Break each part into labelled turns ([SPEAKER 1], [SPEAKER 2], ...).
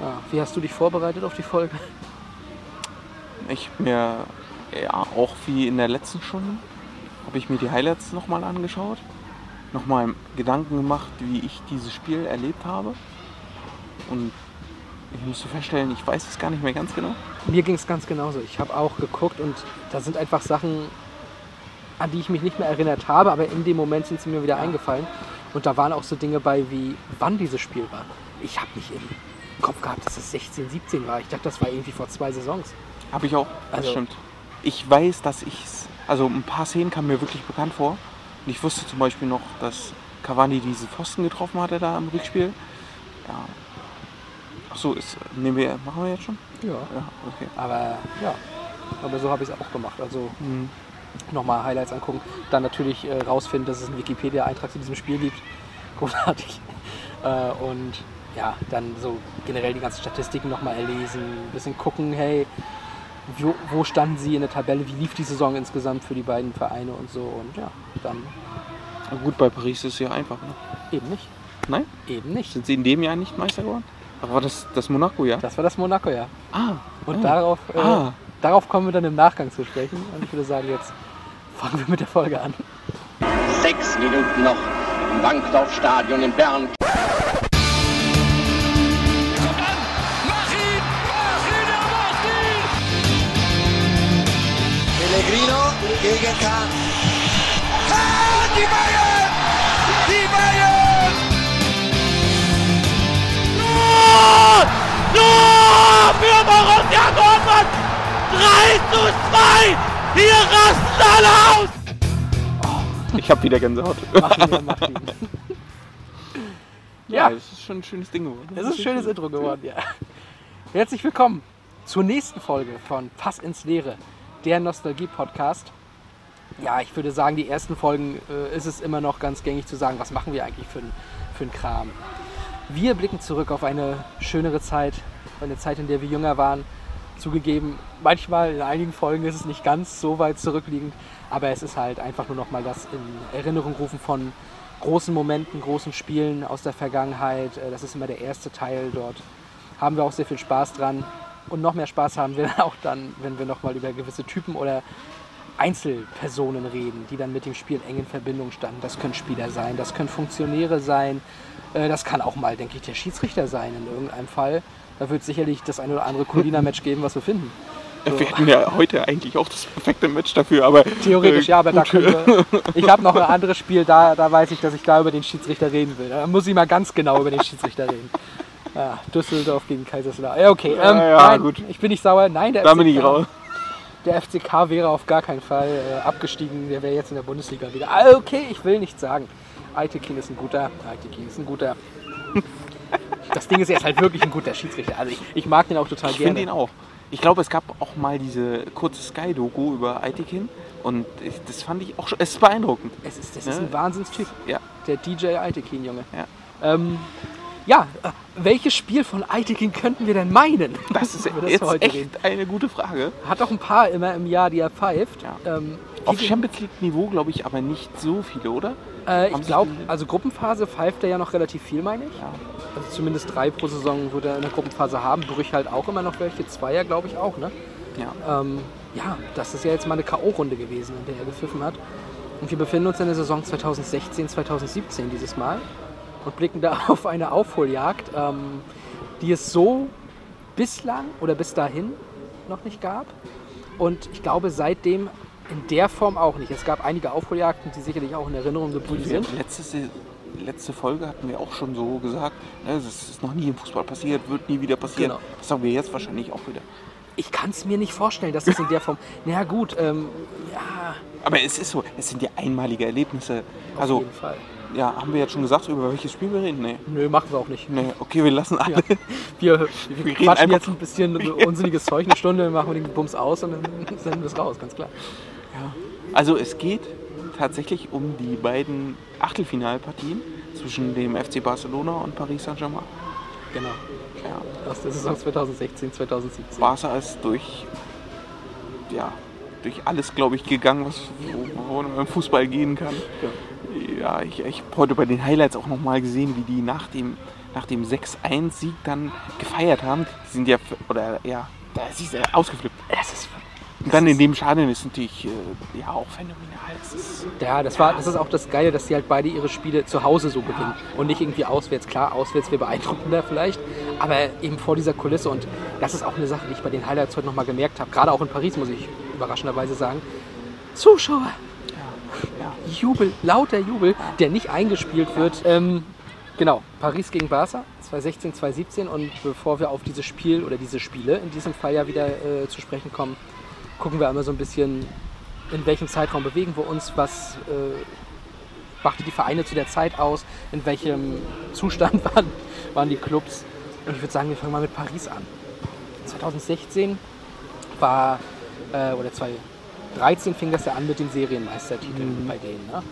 [SPEAKER 1] Ja, wie hast du dich vorbereitet auf die Folge?
[SPEAKER 2] Ich mir ja auch wie in der letzten Stunde habe ich mir die Highlights nochmal angeschaut, nochmal Gedanken gemacht, wie ich dieses Spiel erlebt habe. Und ich musste feststellen, ich weiß es gar nicht mehr ganz genau.
[SPEAKER 1] Mir ging es ganz genauso. Ich habe auch geguckt und da sind einfach Sachen, an die ich mich nicht mehr erinnert habe, aber in dem Moment sind sie mir wieder eingefallen. Und da waren auch so Dinge bei, wie wann dieses Spiel war. Ich habe nicht im Kopf gehabt, dass es 16, 17 war. Ich dachte, das war irgendwie vor zwei Saisons.
[SPEAKER 2] Habe ich auch, das
[SPEAKER 1] Also-
[SPEAKER 2] stimmt. Ich weiß, dass ich es, also ein paar Szenen kamen mir wirklich bekannt vor. Und ich wusste zum Beispiel noch, dass Cavani diese Pfosten getroffen hatte da im Rückspiel. Ja. Achso, ist, nehmen wir, machen wir jetzt schon?
[SPEAKER 1] Ja.
[SPEAKER 2] Ja, okay.
[SPEAKER 1] Aber ja, aber so habe ich es auch gemacht. Also
[SPEAKER 2] Mhm.
[SPEAKER 1] nochmal Highlights angucken. Dann natürlich äh, rausfinden, dass es einen Wikipedia-Eintrag zu diesem Spiel gibt. Großartig. Äh, und ja, dann so generell die ganzen Statistiken nochmal erlesen, ein bisschen gucken, hey, wo, wo standen sie in der Tabelle, wie lief die Saison insgesamt für die beiden Vereine und so. Und ja, dann
[SPEAKER 2] Aber gut, bei Paris ist es ja einfach, ne?
[SPEAKER 1] eben nicht.
[SPEAKER 2] Nein?
[SPEAKER 1] Eben nicht.
[SPEAKER 2] Sind sie in dem Jahr nicht Meister geworden? Aber war das das Monaco, ja?
[SPEAKER 1] Das war das Monaco, ja.
[SPEAKER 2] Ah.
[SPEAKER 1] Und
[SPEAKER 2] ah.
[SPEAKER 1] darauf, äh,
[SPEAKER 2] Ah.
[SPEAKER 1] darauf kommen wir dann im Nachgang zu sprechen. Und ich würde sagen, jetzt fangen wir mit der Folge an.
[SPEAKER 3] Sechs Minuten noch im Bankdorfstadion in Bern.
[SPEAKER 4] Pellegrino gegen Kahn. Kahn, die Bayern! Die Bayern!
[SPEAKER 5] Tor! Tor für Borussia Dortmund! 3 zu 2! Hier rasten alle aus!
[SPEAKER 2] Ich habe wieder Gänsehaut.
[SPEAKER 1] Mach ihn, mach ihn.
[SPEAKER 2] ja,
[SPEAKER 1] Ja.
[SPEAKER 2] das ist schon ein schönes Ding geworden.
[SPEAKER 1] Es ist ein schönes Intro geworden, ja. Herzlich willkommen zur nächsten Folge von Pass ins Leere, der Nostalgie-Podcast. Ja, ich würde sagen, die ersten Folgen äh, ist es immer noch ganz gängig zu sagen, was machen wir eigentlich für, für einen Kram. Wir blicken zurück auf eine schönere Zeit, eine Zeit, in der wir jünger waren. Zugegeben, manchmal in einigen Folgen ist es nicht ganz so weit zurückliegend, aber es ist halt einfach nur noch mal das in Erinnerung rufen von großen Momenten, großen Spielen aus der Vergangenheit. Äh, Das ist immer der erste Teil dort. Haben wir auch sehr viel Spaß dran. Und noch mehr Spaß haben wir auch dann, wenn wir noch mal über gewisse Typen oder Einzelpersonen reden, die dann mit dem Spiel eng in Verbindung standen. Das können Spieler sein, das können Funktionäre sein, äh, das kann auch mal, denke ich, der Schiedsrichter sein in irgendeinem Fall. Da wird es sicherlich das eine oder andere Colina-Match geben, was wir finden.
[SPEAKER 2] Wir hätten ja heute eigentlich auch das perfekte Match dafür, aber.
[SPEAKER 1] Theoretisch,
[SPEAKER 2] äh,
[SPEAKER 1] ja, aber da
[SPEAKER 2] gut.
[SPEAKER 1] können wir. Ich habe noch ein anderes Spiel, da, da weiß ich, dass ich da über den Schiedsrichter reden will. Da muss ich mal ganz genau über den Schiedsrichter reden. Ja, Düsseldorf gegen Kaiserslautern. Ja, okay. Ähm,
[SPEAKER 2] Ja, ja,
[SPEAKER 1] nein,
[SPEAKER 2] gut.
[SPEAKER 1] Ich bin nicht sauer. Nein, der
[SPEAKER 2] Da bin ich
[SPEAKER 1] FCK
[SPEAKER 2] raus.
[SPEAKER 1] Der FCK wäre auf gar keinen Fall äh, abgestiegen. Der wäre jetzt in der Bundesliga wieder. Ah, okay, ich will nichts sagen. Aitekin ist ein guter. Aitekin ist ein guter. Das Ding ist, er ist halt wirklich ein guter Schiedsrichter. Also ich, ich mag den auch total
[SPEAKER 2] Ich
[SPEAKER 1] gerne.
[SPEAKER 2] finde ihn auch. Ich glaube, es gab auch mal diese kurze Sky-Doku über Aitikin und ich, das fand ich auch schon. Es ist beeindruckend.
[SPEAKER 1] Es ist, das ist
[SPEAKER 2] Ne?
[SPEAKER 1] ein Wahnsinnstyp.
[SPEAKER 2] Ja.
[SPEAKER 1] Der DJ Aitekin, Junge.
[SPEAKER 2] Ja.
[SPEAKER 1] Ähm, ja, äh, welches Spiel von Aitekin könnten wir denn meinen?
[SPEAKER 2] Das ist
[SPEAKER 1] das
[SPEAKER 2] jetzt
[SPEAKER 1] heute
[SPEAKER 2] echt
[SPEAKER 1] reden.
[SPEAKER 2] eine gute Frage.
[SPEAKER 1] Hat auch ein paar immer im Jahr, die er pfeift.
[SPEAKER 2] Ja.
[SPEAKER 1] Ähm,
[SPEAKER 2] Auf Champions League-Niveau glaube ich aber nicht so viele, oder?
[SPEAKER 1] äh, ich glaube, also Gruppenphase pfeift er ja noch relativ viel, meine ich.
[SPEAKER 2] Ja.
[SPEAKER 1] Also zumindest drei pro Saison wird er in der Gruppenphase haben. Brüch halt auch immer noch welche. Zweier, glaube ich, auch, ne?
[SPEAKER 2] Ja.
[SPEAKER 1] Ähm, ja, das ist ja jetzt mal eine K.O.-Runde gewesen, in der er gepfiffen hat. Und wir befinden uns in der Saison 2016, 2017 dieses Mal und blicken da auf eine Aufholjagd, ähm, die es so bislang oder bis dahin noch nicht gab. Und ich glaube, seitdem in der Form auch nicht. Es gab einige Aufholjagden, die sicherlich auch in Erinnerung geblieben sind.
[SPEAKER 2] letzte, Folge hatten wir auch schon so gesagt, ne, das ist noch nie im Fußball passiert, wird nie wieder passieren.
[SPEAKER 1] Genau.
[SPEAKER 2] Das sagen wir jetzt wahrscheinlich auch wieder.
[SPEAKER 1] Ich kann es mir nicht vorstellen, dass es in der Form. Na gut, ähm, ja,
[SPEAKER 2] Aber es ist so, es sind ja einmalige Erlebnisse.
[SPEAKER 1] auf
[SPEAKER 2] Also,
[SPEAKER 1] jeden Fall.
[SPEAKER 2] Ja, haben wir jetzt schon gesagt, über welches Spiel wir reden? Nee.
[SPEAKER 1] Nö, machen wir auch nicht.
[SPEAKER 2] Nee, okay, wir lassen alle.
[SPEAKER 1] Ja. Wir, wir,
[SPEAKER 2] reden
[SPEAKER 1] quatschen
[SPEAKER 2] einfach-
[SPEAKER 1] jetzt ein bisschen unsinniges Zeug, eine Stunde, machen wir den Bums aus und dann senden wir es raus, ganz klar.
[SPEAKER 2] Also es geht tatsächlich um die beiden Achtelfinalpartien zwischen dem FC Barcelona und Paris Saint-Germain.
[SPEAKER 1] Genau.
[SPEAKER 2] Ja,
[SPEAKER 1] Aus der Saison 2016, 2017.
[SPEAKER 2] Barca ist durch, ja, durch alles, glaube ich, gegangen, was wo, wo man im Fußball gehen kann. Ja, ich, ich habe heute bei den Highlights auch nochmal gesehen, wie die nach dem nach dem 6-1-Sieg dann gefeiert haben. Die sind ja, oder ja, da ist sie ausgeflippt.
[SPEAKER 1] Es ist,
[SPEAKER 2] Und dann in dem Stadion ist natürlich äh, ja auch phänomenal. Das ist,
[SPEAKER 1] ja, das, war, das ist auch das Geile, dass die halt beide ihre Spiele zu Hause so gewinnen und nicht irgendwie auswärts. Klar, auswärts wäre beeindruckender vielleicht, aber eben vor dieser Kulisse. Und das ist auch eine Sache, die ich bei den Highlights heute nochmal gemerkt habe. Gerade auch in Paris, muss ich überraschenderweise sagen. Zuschauer,
[SPEAKER 2] ja.
[SPEAKER 1] Jubel, lauter Jubel, der nicht eingespielt wird. Ähm, genau, Paris gegen Barca, 2016, 2017. Und bevor wir auf dieses Spiel oder diese Spiele in diesem Fall ja wieder äh, zu sprechen kommen, gucken wir einmal so ein bisschen, in welchem Zeitraum bewegen wir uns, was äh, machte die Vereine zu der Zeit aus, in welchem Zustand waren, waren die Clubs. Und ich würde sagen, wir fangen mal mit Paris an. 2016 war, äh, oder 2013 fing das ja an mit den Serienmeistertiteln bei denen. Ne?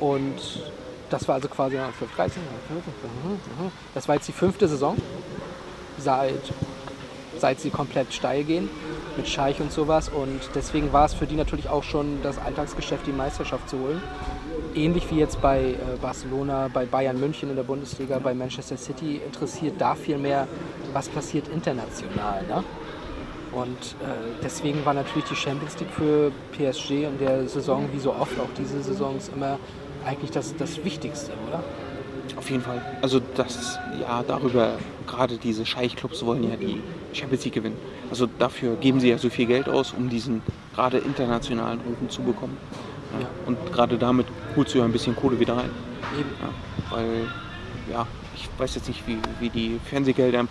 [SPEAKER 1] Und das war also quasi ja, 12, 13, mhm, das war jetzt die fünfte Saison, seit, seit sie komplett steil gehen mit Scheich und sowas. Und deswegen war es für die natürlich auch schon das Alltagsgeschäft, die Meisterschaft zu holen. Ähnlich wie jetzt bei äh, Barcelona, bei Bayern München in der Bundesliga, bei Manchester City interessiert da viel mehr, was passiert international. Ne? Und äh, deswegen war natürlich die Champions League für PSG in der Saison, wie so oft auch diese Saisons, immer eigentlich das, das Wichtigste, oder?
[SPEAKER 2] Auf jeden Fall. Also das, ja, darüber, gerade diese Scheichclubs wollen ja die Champions League gewinnen. Also dafür geben sie ja so viel Geld aus, um diesen gerade internationalen Rufen zu bekommen. Ja.
[SPEAKER 1] Ja.
[SPEAKER 2] Und gerade damit holst du ja ein bisschen Kohle wieder rein.
[SPEAKER 1] Eben.
[SPEAKER 2] Ja. Weil, ja, ich weiß jetzt nicht, wie, wie die Fernsehgelder in,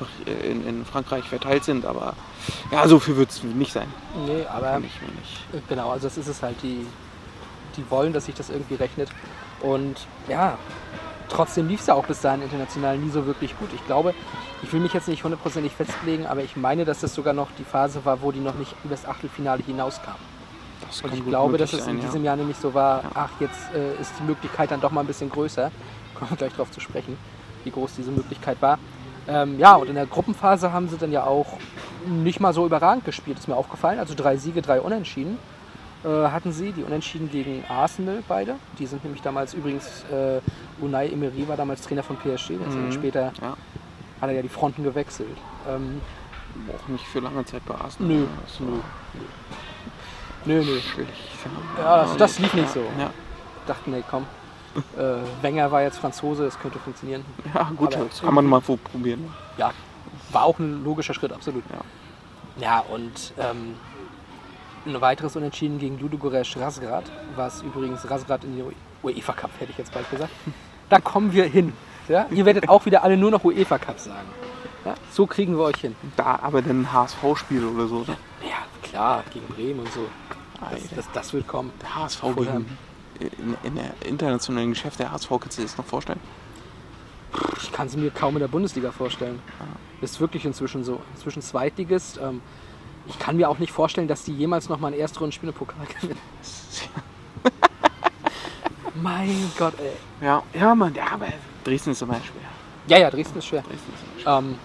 [SPEAKER 2] in, in Frankreich verteilt sind, aber ja, so viel wird es nicht sein.
[SPEAKER 1] Nee, aber
[SPEAKER 2] mir nicht.
[SPEAKER 1] Genau, also das ist es halt, die, die wollen, dass sich das irgendwie rechnet. Und ja, trotzdem lief es ja auch bis dahin international nie so wirklich gut. Ich glaube, ich will mich jetzt nicht hundertprozentig festlegen, aber ich meine, dass das sogar noch die Phase war, wo die noch nicht über das Achtelfinale hinauskamen.
[SPEAKER 2] Das
[SPEAKER 1] Und ich glaube, dass es in
[SPEAKER 2] ja.
[SPEAKER 1] diesem Jahr nämlich so war,
[SPEAKER 2] Ja.
[SPEAKER 1] ach, jetzt äh, ist die Möglichkeit dann doch mal ein bisschen größer. Kommen wir gleich drauf zu sprechen, wie groß diese Möglichkeit war. Ähm, ja, und in der Gruppenphase haben sie dann ja auch nicht mal so überragend gespielt, ist mir aufgefallen. Also drei Siege, drei Unentschieden äh, hatten sie. Die Unentschieden gegen Arsenal beide. Die sind nämlich damals übrigens, äh, Unai Emery war damals Trainer von PSG. Der
[SPEAKER 2] Mhm.
[SPEAKER 1] später
[SPEAKER 2] Ja,
[SPEAKER 1] hat er ja die Fronten gewechselt. Ähm,
[SPEAKER 2] auch nicht für lange Zeit bei Arsenal.
[SPEAKER 1] Nö.
[SPEAKER 2] Das ist so
[SPEAKER 1] nö, nö.
[SPEAKER 2] schlecht.
[SPEAKER 1] Ja, also das lief nicht so.
[SPEAKER 2] Ja,
[SPEAKER 1] Dachten, nee, komm. Äh, Wenger war jetzt Franzose, das könnte funktionieren.
[SPEAKER 2] ja gut,
[SPEAKER 1] Aber
[SPEAKER 2] das kann man mal probieren.
[SPEAKER 1] Ja, war auch ein logischer Schritt, absolut.
[SPEAKER 2] Ja.
[SPEAKER 1] Ja, und ähm, ein weiteres Unentschieden gegen Ludogorets Razgrad, was übrigens Razgrad in den UEFA Cup, hätte ich jetzt bald gesagt. Da kommen wir hin. Ja? Ihr werdet auch wieder alle nur noch UEFA Cup sagen. Ja? So kriegen wir euch hin.
[SPEAKER 2] Da aber dann ein HSV-Spiel oder so. Ne?
[SPEAKER 1] Ja, klar, gegen Bremen und so. Das, das, das wird kommen.
[SPEAKER 2] Der HSV gegen in, in der internationalen Geschäft der HSV, kannst du dir das noch vorstellen?
[SPEAKER 1] Ich kann es mir kaum in der Bundesliga vorstellen. Ist wirklich inzwischen so. Inzwischen Zweitligist. Ähm, ich kann mir auch nicht vorstellen, dass die jemals noch mal ein Erstrundenspiel im Pokal gewinnen. mein Gott, ey.
[SPEAKER 2] Ja, ja, Mann, ja, aber Dresden ist immer schwer.
[SPEAKER 1] Ja, ja, Dresden ist schwer.
[SPEAKER 2] Dresden ist immer schwer.
[SPEAKER 1] Ähm,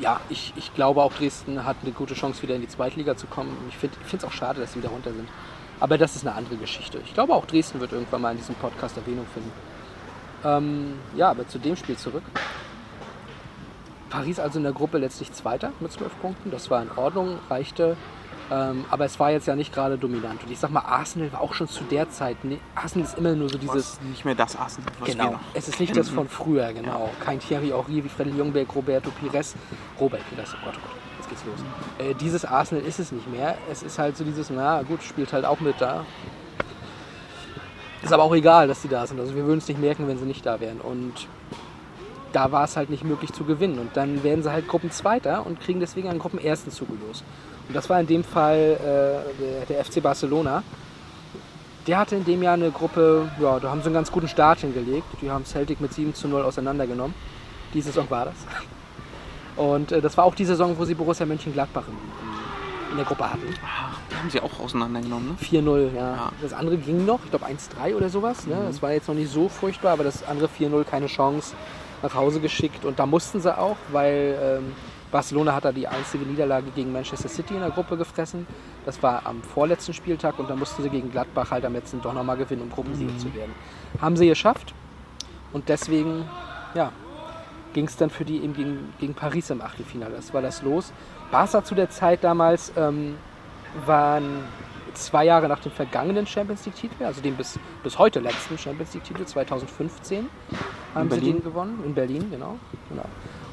[SPEAKER 1] ja, ich, ich glaube auch, Dresden hat eine gute Chance, wieder in die Zweitliga zu kommen. Ich finde es auch schade, dass sie wieder runter sind. Aber das ist eine andere Geschichte. Ich glaube auch, Dresden wird irgendwann mal in diesem Podcast Erwähnung finden. Ähm, ja, aber zu dem Spiel zurück. Paris also in der Gruppe letztlich Zweiter mit zwölf Punkten. Das war in Ordnung, reichte. Ähm, aber es war jetzt ja nicht gerade dominant. Und ich sag mal, Arsenal war auch schon zu der Zeit. Ne, Arsenal ist immer nur so dieses.
[SPEAKER 2] ist nicht mehr das Arsenal, was
[SPEAKER 1] Genau, es ist nicht das von früher, genau. Kein Thierry Henry wie Freddy Jungberg, Roberto Pires. Robert Pires, oh Gott, oh Gott, jetzt geht's los. Äh, dieses Arsenal ist es nicht mehr. Es ist halt so dieses, na gut, spielt halt auch mit da. Ist aber auch egal, dass die da sind. Also wir würden es nicht merken, wenn sie nicht da wären. Und da war es halt nicht möglich zu gewinnen. Und dann werden sie halt Gruppenzweiter und kriegen deswegen einen Gruppenersten zugelost. Und das war in dem Fall äh, der, der FC Barcelona. Der hatte in dem Jahr eine Gruppe, ja, da haben sie einen ganz guten Start hingelegt. Die haben Celtic mit 7 zu 0 auseinandergenommen. Die Saison war das. Und äh, das war auch die Saison, wo sie Borussia Mönchengladbach in, in, in der Gruppe hatten.
[SPEAKER 2] Ah, die haben sie auch auseinandergenommen, ne?
[SPEAKER 1] 4-0, ja.
[SPEAKER 2] Ja.
[SPEAKER 1] Das andere ging noch, ich glaube 1-3 oder sowas. Ne? Das war jetzt noch nicht so furchtbar, aber das andere 4-0 keine Chance nach Hause geschickt. Und da mussten sie auch, weil ähm, Barcelona hat da die einzige Niederlage gegen Manchester City in der Gruppe gefressen. Das war am vorletzten Spieltag und da mussten sie gegen Gladbach halt am letzten doch nochmal gewinnen, um Gruppensieger zu werden. Haben sie geschafft und deswegen, ja, ging es dann für die eben gegen, gegen Paris im Achtelfinale. Das war das Los. Barca zu der Zeit damals ähm, waren zwei Jahre nach dem vergangenen Champions League-Titel, also dem bis, bis heute letzten Champions League-Titel 2015, haben sie
[SPEAKER 2] Berlin?
[SPEAKER 1] den gewonnen. In Berlin, genau. genau.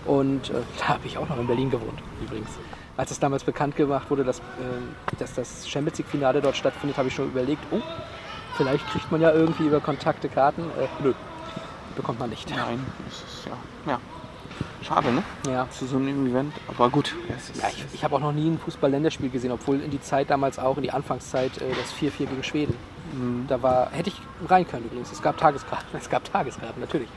[SPEAKER 1] Und äh, da habe ich auch noch in Berlin gewohnt, übrigens. Als es damals bekannt gemacht wurde, dass, ähm, dass das Champions League-Finale dort stattfindet, habe ich schon überlegt, oh, vielleicht kriegt man ja irgendwie über Kontakte Karten. Äh, nö, bekommt man nicht.
[SPEAKER 2] Nein, ist ja. ja. Schade, ne?
[SPEAKER 1] Ja.
[SPEAKER 2] Zu so einem Event. Aber gut.
[SPEAKER 1] Ja, ich, ich habe auch noch nie ein Fußball-Länderspiel gesehen, obwohl in die Zeit damals auch, in die Anfangszeit, äh, das 4-4 gegen Schweden. Da war, hätte ich rein können übrigens. Es gab Tageskarten, es gab Tageskarten, natürlich.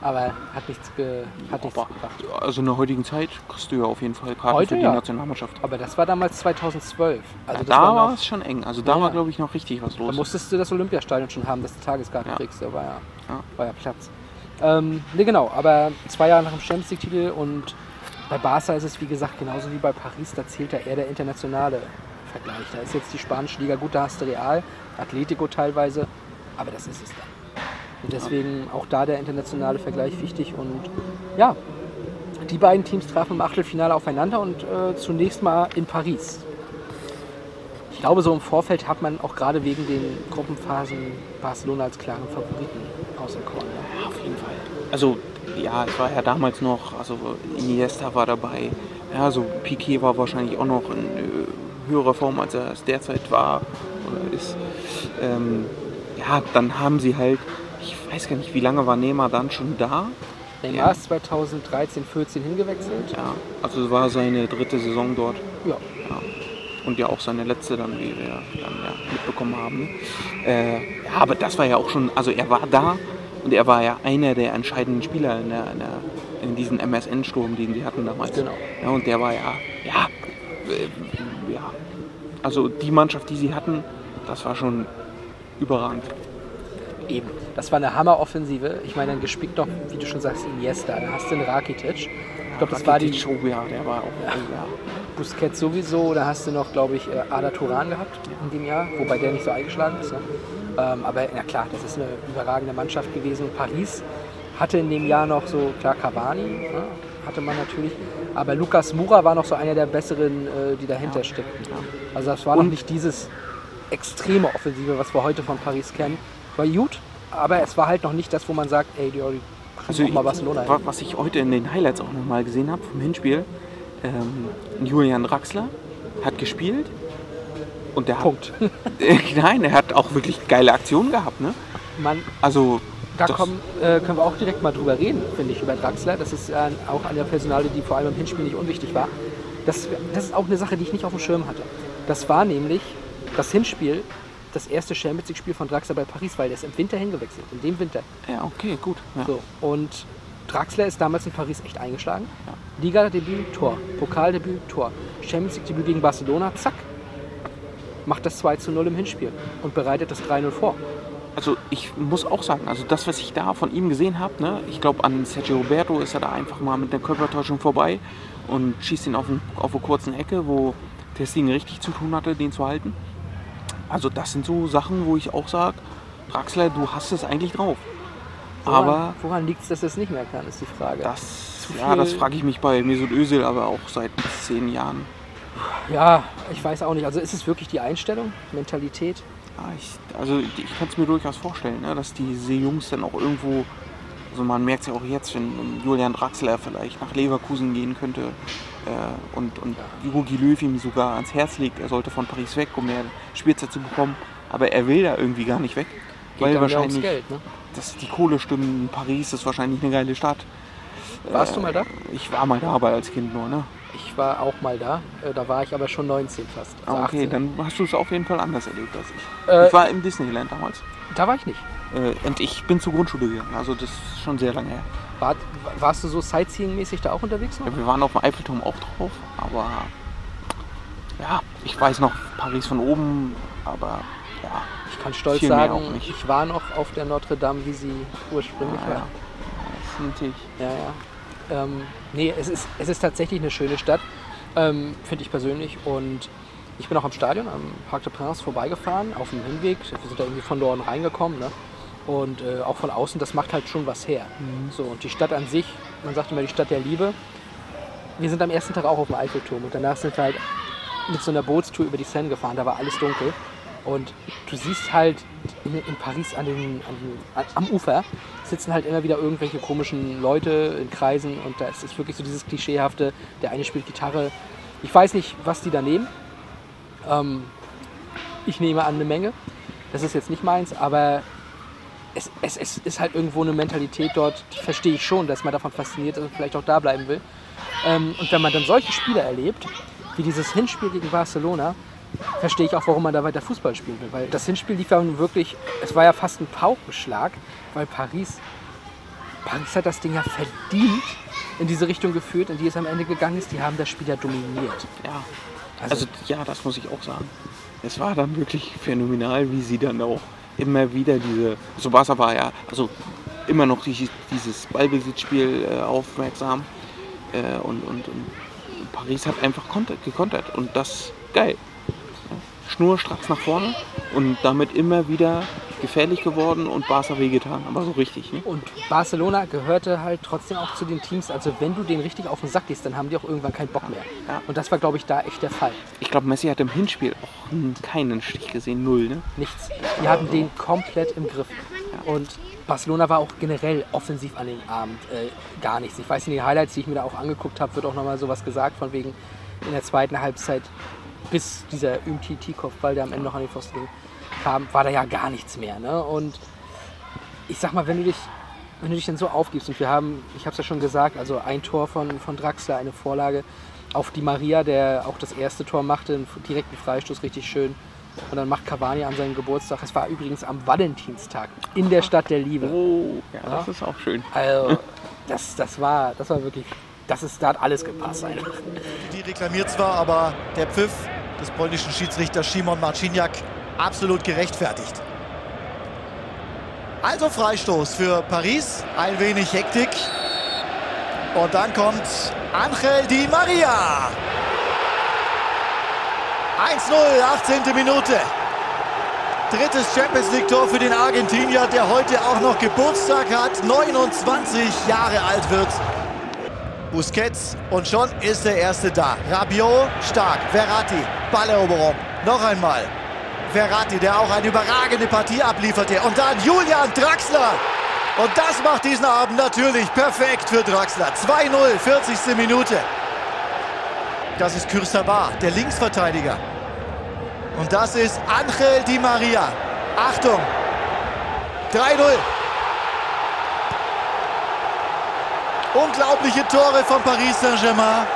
[SPEAKER 1] Aber hat nichts, ge, hat nichts
[SPEAKER 2] aber,
[SPEAKER 1] gebracht.
[SPEAKER 2] also in der heutigen Zeit kriegst du ja auf jeden Fall Karten
[SPEAKER 1] Heute
[SPEAKER 2] für die
[SPEAKER 1] ja.
[SPEAKER 2] Nationalmannschaft.
[SPEAKER 1] Aber das war damals 2012. Also das
[SPEAKER 2] da
[SPEAKER 1] war
[SPEAKER 2] war
[SPEAKER 1] noch,
[SPEAKER 2] es schon eng. Also da
[SPEAKER 1] Ja,
[SPEAKER 2] war,
[SPEAKER 1] ja.
[SPEAKER 2] glaube ich, noch richtig was
[SPEAKER 1] da
[SPEAKER 2] los.
[SPEAKER 1] musstest du das Olympiastadion schon haben, dass du Tageskarten
[SPEAKER 2] Ja.
[SPEAKER 1] kriegst. Da war ja,
[SPEAKER 2] Ja.
[SPEAKER 1] war ja Platz. Ähm, ne, genau, aber zwei Jahre nach dem Champions League-Titel und bei Barca ist es wie gesagt genauso wie bei Paris, da zählt da eher der internationale Vergleich. Da ist jetzt die spanische Liga gut, da hast du Real, Atletico teilweise, aber das ist es dann. Und deswegen auch da der internationale Vergleich wichtig und ja, die beiden Teams trafen im Achtelfinale aufeinander und äh, zunächst mal in Paris. Ich glaube, so im Vorfeld hat man auch gerade wegen den Gruppenphasen Barcelona als klaren Favoriten auserkoren. Ne?
[SPEAKER 2] Ja, auf jeden Fall. Also, ja, es war ja damals noch, also Iniesta war dabei. Ja, so Piquet war wahrscheinlich auch noch in äh, höherer Form, als er es derzeit war oder ist. Ähm, ja, dann haben sie halt, ich weiß gar nicht, wie lange war Neymar dann schon da?
[SPEAKER 1] Neymar
[SPEAKER 2] Ja.
[SPEAKER 1] ist 2013, 14 hingewechselt.
[SPEAKER 2] Ja, also es war seine dritte Saison dort.
[SPEAKER 1] Ja.
[SPEAKER 2] Ja. Und ja auch seine letzte dann, wie wir dann ja mitbekommen haben. Äh, ja, aber das war ja auch schon, also er war da und er war ja einer der entscheidenden Spieler in, der, in, der, in diesem MSN-Sturm, den sie hatten damals.
[SPEAKER 1] Genau.
[SPEAKER 2] Ja, und der war ja, ja, äh, ja, also die Mannschaft, die sie hatten, das war schon überragend.
[SPEAKER 1] Eben. Das war eine Hammeroffensive. Ich meine, dann gespickt noch, wie du schon sagst, Iniesta. Da hast du einen Rakitic. Ich glaube, das war die
[SPEAKER 2] Show, ja, der war auch, ja.
[SPEAKER 1] Busquets sowieso. Da hast du noch, glaube ich, äh, Ada Turan gehabt in dem Jahr, wobei der nicht so eingeschlagen ist. Ne? Ähm, aber na klar, das ist eine überragende Mannschaft gewesen. Paris hatte in dem Jahr noch so, klar, Cavani ne? hatte man natürlich. Aber Lucas Moura war noch so einer der besseren, äh, die dahinter steckten. Also das war noch nicht dieses extreme Offensive, was wir heute von Paris kennen. War gut, aber es war halt noch nicht das, wo man sagt, ey, die, die
[SPEAKER 2] Also
[SPEAKER 1] mal
[SPEAKER 2] ich-
[SPEAKER 1] Barcelona.
[SPEAKER 2] wa- was ich heute in den Highlights auch nochmal gesehen habe vom Hinspiel, ähm, Julian Draxler hat gespielt und der hat,
[SPEAKER 1] Punkt.
[SPEAKER 2] nein, er hat auch wirklich geile Aktionen gehabt, ne?
[SPEAKER 1] Man,
[SPEAKER 2] Also
[SPEAKER 1] Da kommen, äh, können wir auch direkt mal drüber reden, finde ich, über Draxler. Das ist äh, auch eine Personale, die vor allem im Hinspiel nicht unwichtig war. Das, das ist auch eine Sache, die ich nicht auf dem Schirm hatte. Das war nämlich das Hinspiel, das erste Champions League-Spiel von Draxler bei Paris, weil der ist im Winter hingewechselt, in dem Winter.
[SPEAKER 2] ja, okay, gut. Ja.
[SPEAKER 1] So. Und Draxler ist damals in Paris echt eingeschlagen. Liga-Debüt, Tor. Pokaldebüt, Tor. Champions League-Debüt gegen Barcelona, zack. Macht das 2 zu 0 im Hinspiel und bereitet das 3-0 vor.
[SPEAKER 2] Also ich muss auch sagen, also das, was ich da von ihm gesehen habe, ne, ich glaube an Sergio Roberto ist er da einfach mal mit einer Körpertäuschung vorbei und schießt ihn auf, einen, auf eine kurzen Ecke, wo Tessin richtig zu tun hatte, den zu halten. Also das sind so Sachen, wo ich auch sage, Draxler, du hast es eigentlich drauf. Aber
[SPEAKER 1] Woran, woran liegt es, dass er es nicht mehr kann, ist die Frage.
[SPEAKER 2] das, ja, das frage ich mich bei Mesut Özil aber auch seit zehn Jahren.
[SPEAKER 1] Ja, ich weiß auch nicht. Also ist es wirklich die Einstellung, Mentalität?
[SPEAKER 2] Ja, ich, also ich kann es mir durchaus vorstellen, ne, dass diese Jungs dann auch irgendwo, also man merkt es ja auch jetzt, wenn, Julian Draxler vielleicht nach Leverkusen gehen könnte äh, und, und Jogi Löw ihm sogar ans Herz legt, er sollte von Paris weg, um mehr Spielzeit zu bekommen, aber er will da irgendwie gar nicht weg, weil
[SPEAKER 1] dann ja
[SPEAKER 2] wahrscheinlich
[SPEAKER 1] Geld, ne?
[SPEAKER 2] dass die Kohle stimmen, Paris ist wahrscheinlich eine geile Stadt.
[SPEAKER 1] Warst
[SPEAKER 2] Äh,
[SPEAKER 1] du mal da?
[SPEAKER 2] Ich war mal da, aber als Kind nur, ne?
[SPEAKER 1] Ich war auch mal da. Äh, Da war ich aber schon 19 fast. Also
[SPEAKER 2] Ah, okay,
[SPEAKER 1] 18.
[SPEAKER 2] dann hast du es auf jeden Fall anders erlebt als ich.
[SPEAKER 1] Äh,
[SPEAKER 2] ich war im Disneyland damals.
[SPEAKER 1] Da war ich nicht.
[SPEAKER 2] Äh, und ich bin zur Grundschule gegangen, also das ist schon sehr lange her.
[SPEAKER 1] War, warst du so Sightseeing-mäßig da auch unterwegs noch?
[SPEAKER 2] Ja, wir waren auf dem Eiffelturm auch drauf, aber ja, ich weiß noch Paris von oben, aber ja,
[SPEAKER 1] Ich kann stolz sagen, ich war noch auf der Notre Dame, wie sie ursprünglich
[SPEAKER 2] ja, ja.
[SPEAKER 1] war.
[SPEAKER 2] Das ist natürlich.
[SPEAKER 1] Ja, ja. Ähm, nee, es ist, es ist tatsächlich eine schöne Stadt, ähm, finde ich persönlich. Und ich bin auch am Stadion, am Parc de Prince vorbeigefahren, auf dem Hinweg. Wir sind da irgendwie von Norden reingekommen. Ne? Und äh, auch von außen, das macht halt schon was her. So, und die Stadt an sich man sagt immer die Stadt der Liebe. Wir sind am ersten Tag auch auf dem Eiffelturm und danach sind wir halt mit so einer Bootstour über die Seine gefahren. Da war alles dunkel. Und du siehst halt in, in Paris an den, an den, am Ufer sitzen halt immer wieder irgendwelche komischen Leute in Kreisen und da ist es wirklich so dieses Klischeehafte, der eine spielt Gitarre. Ich weiß nicht, was die da nehmen. Ähm, ich nehme an eine Menge. Das ist jetzt nicht meins, aber es, es, es ist halt irgendwo eine Mentalität dort, die verstehe ich schon, dass man davon fasziniert ist und vielleicht auch da bleiben will. Ähm, und wenn man dann solche Spiele erlebt, wie dieses Hinspiel gegen Barcelona, verstehe ich auch, warum man da weiter Fußball spielen will. Weil das Hinspiel lief ja wirklich, es war ja fast ein Paukenschlag, weil Paris, Paris hat das Ding ja verdient in diese Richtung geführt, in die es am Ende gegangen ist. Die haben das Spiel ja dominiert.
[SPEAKER 2] Ja.
[SPEAKER 1] Also-
[SPEAKER 2] Also, ja, das muss ich auch sagen. Es war dann wirklich phänomenal, wie sie dann auch immer wieder diese. So war ja also immer noch dieses, Ballbesitzspiel äh, aufmerksam äh, und, und, und Paris hat einfach kontert, gekontert und das geil. Schnurstracks nach vorne und damit immer wieder gefährlich geworden und Barca wehgetan, aber so richtig. Ne?
[SPEAKER 1] Und Barcelona gehörte halt trotzdem auch zu den Teams, also wenn du den richtig auf den Sack gehst, dann haben die auch irgendwann keinen Bock mehr.
[SPEAKER 2] Ja.
[SPEAKER 1] Und das war, glaube ich, da echt der Fall.
[SPEAKER 2] Ich glaube, Messi hat im Hinspiel auch keinen Stich gesehen, null. Ne?
[SPEAKER 1] Nichts. Die hatten den komplett im Griff. Und Barcelona war auch generell offensiv an dem Abend äh, gar nichts. Ich weiß in den Highlights, die ich mir da auch angeguckt habe, wird auch nochmal sowas gesagt, von wegen in der zweiten Halbzeit, bis dieser Umtiti-Kopfball, der am Ende noch an den Pfosten ging, kam, war da ja gar nichts mehr. Ne? Und ich sag mal, wenn du dich, wenn du dich dann so aufgibst, und wir haben, ich habe es ja schon gesagt, also ein Tor von, von Draxler, eine Vorlage auf die Maria, der auch das erste Tor machte, einen direkten Freistoß, richtig schön. Und dann macht Cavani an seinem Geburtstag, es war übrigens am Valentinstag, in der Stadt der Liebe.
[SPEAKER 2] Oh, ja,
[SPEAKER 1] Ja.
[SPEAKER 2] das ist auch schön.
[SPEAKER 1] Also, das, das, war, das war wirklich, das ist, da hat alles gepasst einfach.
[SPEAKER 6] Die reklamiert zwar, aber der Pfiff des polnischen Schiedsrichters Szymon Marciniak absolut gerechtfertigt. Also Freistoß für Paris, ein wenig Hektik. Und dann kommt Angel Di Maria. 1-0, 18. Minute. Drittes Champions League Tor für den Argentinier, der heute auch noch Geburtstag hat, 29 Jahre alt wird. Busquets und schon ist der Erste da. Rabiot stark, Verratti, Balleroberung, noch einmal. Verratti, der auch eine überragende Partie ablieferte. Und dann Julian Draxler. Und das macht diesen Abend natürlich perfekt für Draxler. 2-0, 40. Minute. Das ist Kürsabar, der Linksverteidiger. Und das ist Angel Di Maria. Achtung. 3-0. Unglaubliche Tore von Paris Saint-Germain.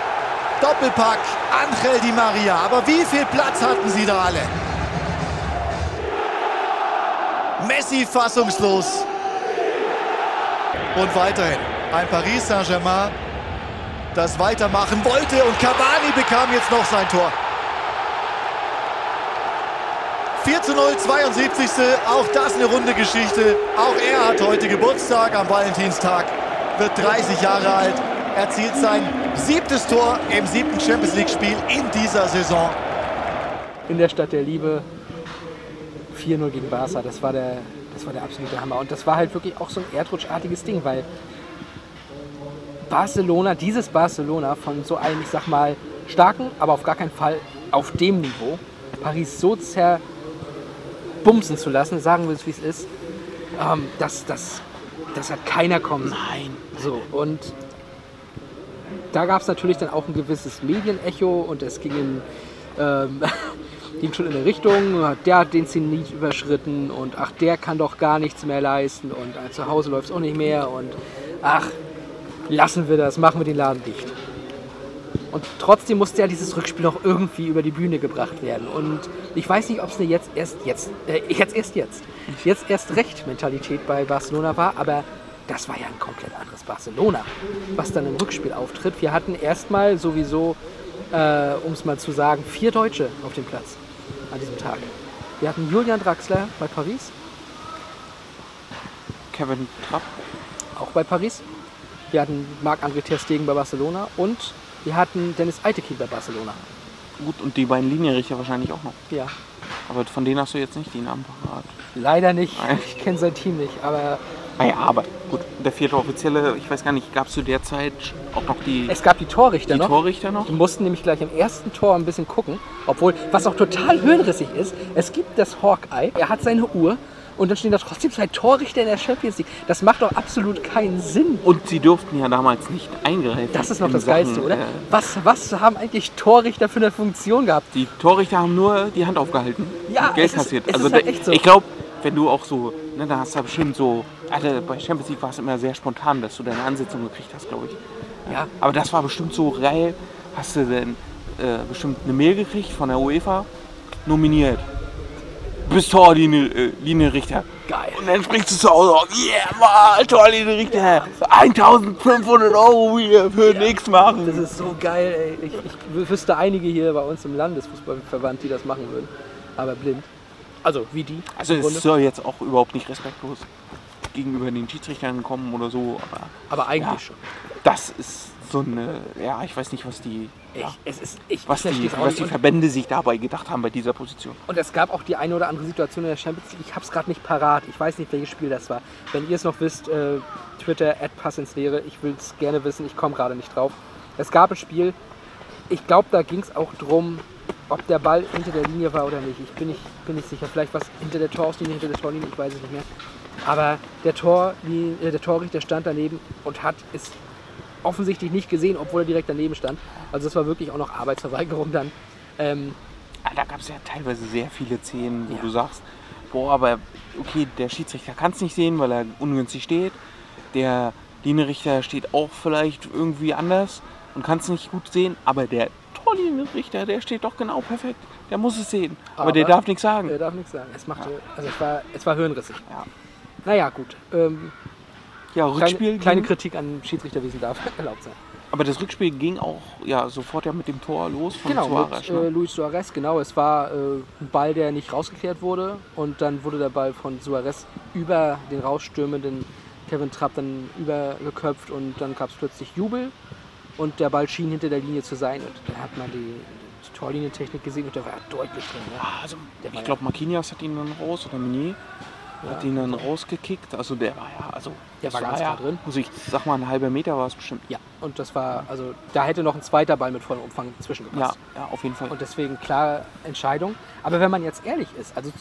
[SPEAKER 6] Doppelpack, Angel Di Maria. Aber wie viel Platz hatten sie da alle? Messi fassungslos. Und weiterhin ein Paris Saint-Germain, das weitermachen wollte. Und Cavani bekam jetzt noch sein Tor. 4 zu 0, 72. Auch das eine runde Geschichte. Auch er hat heute Geburtstag am Valentinstag, wird 30 Jahre alt, erzielt sein siebtes Tor im siebten Champions League-Spiel in dieser Saison.
[SPEAKER 1] In der Stadt der Liebe 4-0 gegen Barca, das war, der, das war der absolute Hammer. Und das war halt wirklich auch so ein erdrutschartiges Ding, weil Barcelona, dieses Barcelona von so einem, ich sag mal, starken, aber auf gar keinen Fall auf dem Niveau, Paris so zerbumsen zu lassen, sagen wir es wie es ist, ähm, das, das, das hat keiner kommen. Nein. So, und da gab es natürlich dann auch ein gewisses Medienecho und es ging, in, ähm, ging schon in eine Richtung, der hat den Zenit überschritten und ach, der kann doch gar nichts mehr leisten und äh, zu Hause läuft es auch nicht mehr und ach, lassen wir das, machen wir den Laden dicht. Und trotzdem musste ja dieses Rückspiel noch irgendwie über die Bühne gebracht werden. Und ich weiß nicht, ob es eine jetzt erst jetzt, äh, jetzt erst jetzt, jetzt erst recht Mentalität bei Barcelona war, aber das war ja ein komplett anderes Barcelona, was dann im Rückspiel auftritt. Wir hatten erstmal sowieso, äh, um es mal zu sagen, vier Deutsche auf dem Platz an diesem Tag. Wir hatten Julian Draxler bei Paris,
[SPEAKER 2] Kevin Trapp.
[SPEAKER 1] auch bei Paris. Wir hatten Marc-André Ter Stegen bei Barcelona und wir hatten Dennis Eitekin bei Barcelona.
[SPEAKER 2] Gut, und die beiden Linienrichter wahrscheinlich auch noch.
[SPEAKER 1] Ja,
[SPEAKER 2] Aber von denen hast du jetzt nicht die Namen parat.
[SPEAKER 1] leider nicht.
[SPEAKER 2] Nein.
[SPEAKER 1] Ich kenne sein Team nicht, aber
[SPEAKER 2] Naja, aber gut, der vierte Offizielle, ich weiß gar nicht, gab es zu der Zeit auch noch die,
[SPEAKER 1] Es gab die Torrichter
[SPEAKER 2] die
[SPEAKER 1] noch.
[SPEAKER 2] Torrichter noch?
[SPEAKER 1] Die mussten nämlich gleich im ersten Tor ein bisschen gucken. Obwohl, was auch total hirnrissig ist, es gibt das Hawkeye, er hat seine Uhr und dann stehen da trotzdem zwei Torrichter in der Champions League. Das macht doch absolut keinen Sinn.
[SPEAKER 2] Und sie durften ja damals nicht eingreifen.
[SPEAKER 1] Das ist noch das
[SPEAKER 2] Sachen,
[SPEAKER 1] Geilste, oder?
[SPEAKER 2] äh,
[SPEAKER 1] Was, was haben eigentlich Torrichter für eine Funktion gehabt?
[SPEAKER 2] Die Torrichter haben nur die Hand aufgehalten.
[SPEAKER 1] Ja,
[SPEAKER 2] Geld
[SPEAKER 1] es ist-
[SPEAKER 2] kassiert.
[SPEAKER 1] es
[SPEAKER 2] also
[SPEAKER 1] ist halt echt so.
[SPEAKER 2] ich glaube, wenn du auch so, ne, da hast du bestimmt so, Alter, bei Champions League war es immer sehr spontan, dass du deine Ansetzung gekriegt hast, glaube ich.
[SPEAKER 1] Ja.
[SPEAKER 2] Aber das war bestimmt so geil. Hast du denn äh, bestimmt eine Mail gekriegt von der UEFA? Nominiert. Bis Torlinie äh, Linienrichter.
[SPEAKER 1] Geil.
[SPEAKER 2] Und dann sprichst du zu Hause auf, yeah, mal, Torlinienrichter. 1500 Euro wieder für nichts machen.
[SPEAKER 1] Das ist so geil, ey. Ich, ich wüsste einige hier bei uns im Landesfußballverband, die das machen würden. Aber blind. Also, wie die.
[SPEAKER 2] Also es soll jetzt auch überhaupt nicht respektlos gegenüber den Schiedsrichtern kommen oder so, aber
[SPEAKER 1] Aber eigentlich
[SPEAKER 2] Ja.
[SPEAKER 1] schon.
[SPEAKER 2] das ist so eine, ja, ich weiß nicht, was die,
[SPEAKER 1] Ich,
[SPEAKER 2] ja,
[SPEAKER 1] ist, ich,
[SPEAKER 2] was
[SPEAKER 1] ich
[SPEAKER 2] die, was die Verbände sich dabei gedacht haben bei dieser Position.
[SPEAKER 1] Und es gab auch die eine oder andere Situation in der Champions League. Ich habe es gerade nicht parat. Ich weiß nicht, welches Spiel das war. Wenn ihr es noch wisst, äh, Twitter, Pass ins Leere. Ich will es gerne wissen. Ich komme gerade nicht drauf. Es gab ein Spiel. Ich glaube, da ging es auch drum, ob der Ball hinter der Linie war oder nicht. Ich bin nicht, bin nicht sicher. Vielleicht war es hinter der Torauslinie, hinter der Torlinie. Ich weiß es nicht mehr. Aber der, Tor, äh, der Torrichter stand daneben und hat es offensichtlich nicht gesehen, obwohl er direkt daneben stand. Also es war wirklich auch noch Arbeitsverweigerung dann. Ähm,
[SPEAKER 2] Ja, da gab es ja teilweise sehr viele Szenen, wo
[SPEAKER 1] Ja.
[SPEAKER 2] du sagst, boah, aber okay, der Schiedsrichter kann es nicht sehen, weil er ungünstig steht. Der Linienrichter steht auch vielleicht irgendwie anders und kann es nicht gut sehen, aber der Torlinienrichter, der steht doch genau perfekt. Der muss es sehen, aber, der
[SPEAKER 1] Aber-
[SPEAKER 2] darf nichts sagen.
[SPEAKER 1] Er darf nichts sagen. Es machte, also es war, es war hirnrissig.
[SPEAKER 2] Ja.
[SPEAKER 1] Naja, gut. Ähm,
[SPEAKER 2] Ja, Rückspiel
[SPEAKER 1] kleine, kleine Kritik an Schiedsrichterwesen darf erlaubt sein.
[SPEAKER 2] Aber das Rückspiel ging auch ja, sofort ja mit dem Tor los von
[SPEAKER 1] Genau,
[SPEAKER 2] Suarez.
[SPEAKER 1] mit äh,
[SPEAKER 2] ne?
[SPEAKER 1] Luis Suarez, genau. Es war äh, ein Ball, der nicht rausgeklärt wurde. Und dann wurde der Ball von Suarez über den rausstürmenden Kevin Trapp dann übergeköpft und dann gab es plötzlich Jubel. Und der Ball schien hinter der Linie zu sein. Und da hat man die, die Torlinientechnik gesehen und der war deutlich drin. Ne?
[SPEAKER 2] Also,
[SPEAKER 1] Der war
[SPEAKER 2] ich glaube, Marquinhos hat ihn dann raus oder Meunier hat ihn dann rausgekickt. Also der war ja, also
[SPEAKER 1] Der war ganz
[SPEAKER 2] ja,
[SPEAKER 1] klar drin.
[SPEAKER 2] Muss ich sag mal, ein halber Meter war es bestimmt.
[SPEAKER 1] Ja, und das war, also da hätte noch ein zweiter Ball mit vollem Umfang
[SPEAKER 2] Ja,
[SPEAKER 1] zwischengepasst.
[SPEAKER 2] ja, auf jeden Fall.
[SPEAKER 1] Und deswegen klare Entscheidung. Aber wenn man jetzt ehrlich ist, also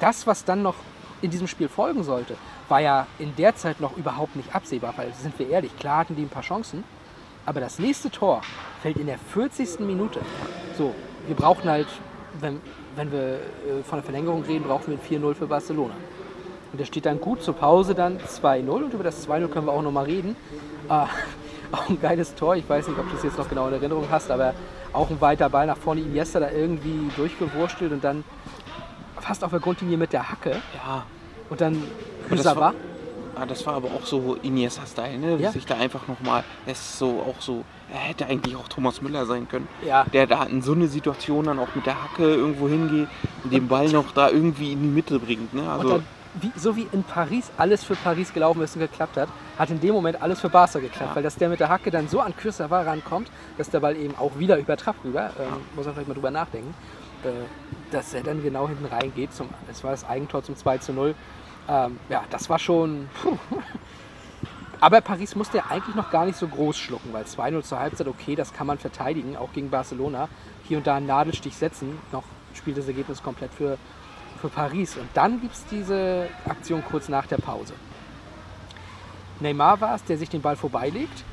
[SPEAKER 1] das, was dann noch in diesem Spiel folgen sollte, war ja in der Zeit noch überhaupt nicht absehbar, weil sind wir ehrlich, klar hatten die ein paar Chancen, aber das nächste Tor fällt in der 40. Minute. So, wir brauchen halt, wenn, wenn wir äh, von der Verlängerung reden, brauchen wir ein 4-0 für Barcelona. Und der steht dann gut zur Pause dann 2-0 und über das 2-0 können wir auch nochmal reden. Äh, auch ein geiles Tor, ich weiß nicht, ob du es jetzt noch genau in Erinnerung hast, aber auch ein weiter Ball nach vorne, Iniesta da irgendwie durchgewurstelt und dann fast auf der Grundlinie mit der Hacke
[SPEAKER 2] ja,
[SPEAKER 1] und dann
[SPEAKER 2] das
[SPEAKER 1] Hüsawa.
[SPEAKER 2] war- ah, das war aber auch so Iniesta-Style, ne?
[SPEAKER 1] Ja.
[SPEAKER 2] Sich da einfach nochmal, es ist so auch so, er hätte eigentlich auch Thomas Müller sein können.
[SPEAKER 1] Ja.
[SPEAKER 2] Der da in so eine Situation dann auch mit der Hacke irgendwo hingeht und den Ball noch da irgendwie in die Mitte bringt, ne?
[SPEAKER 1] Und
[SPEAKER 2] Also,
[SPEAKER 1] dann, wie, so wie in Paris alles für Paris gelaufen ist und geklappt hat, hat in dem Moment alles für Barca geklappt,
[SPEAKER 2] Ja.
[SPEAKER 1] weil dass der mit der Hacke dann so an Kursawa rankommt, dass der Ball eben auch wieder über Trapp rüber, ähm, muss man vielleicht mal drüber nachdenken, äh, dass er dann genau hinten reingeht. Zum, es war das Eigentor zum 2 zu 0. Ähm, ja, das war schon. Puh. Aber Paris musste ja eigentlich noch gar nicht so groß schlucken, weil 2-0 zur Halbzeit, okay, das kann man verteidigen, auch gegen Barcelona. Hier und da einen Nadelstich setzen, noch spielt das Ergebnis komplett für, für Paris. Und dann gibt es diese Aktion kurz nach der Pause. Neymar war es, der sich den Ball vorbeilegt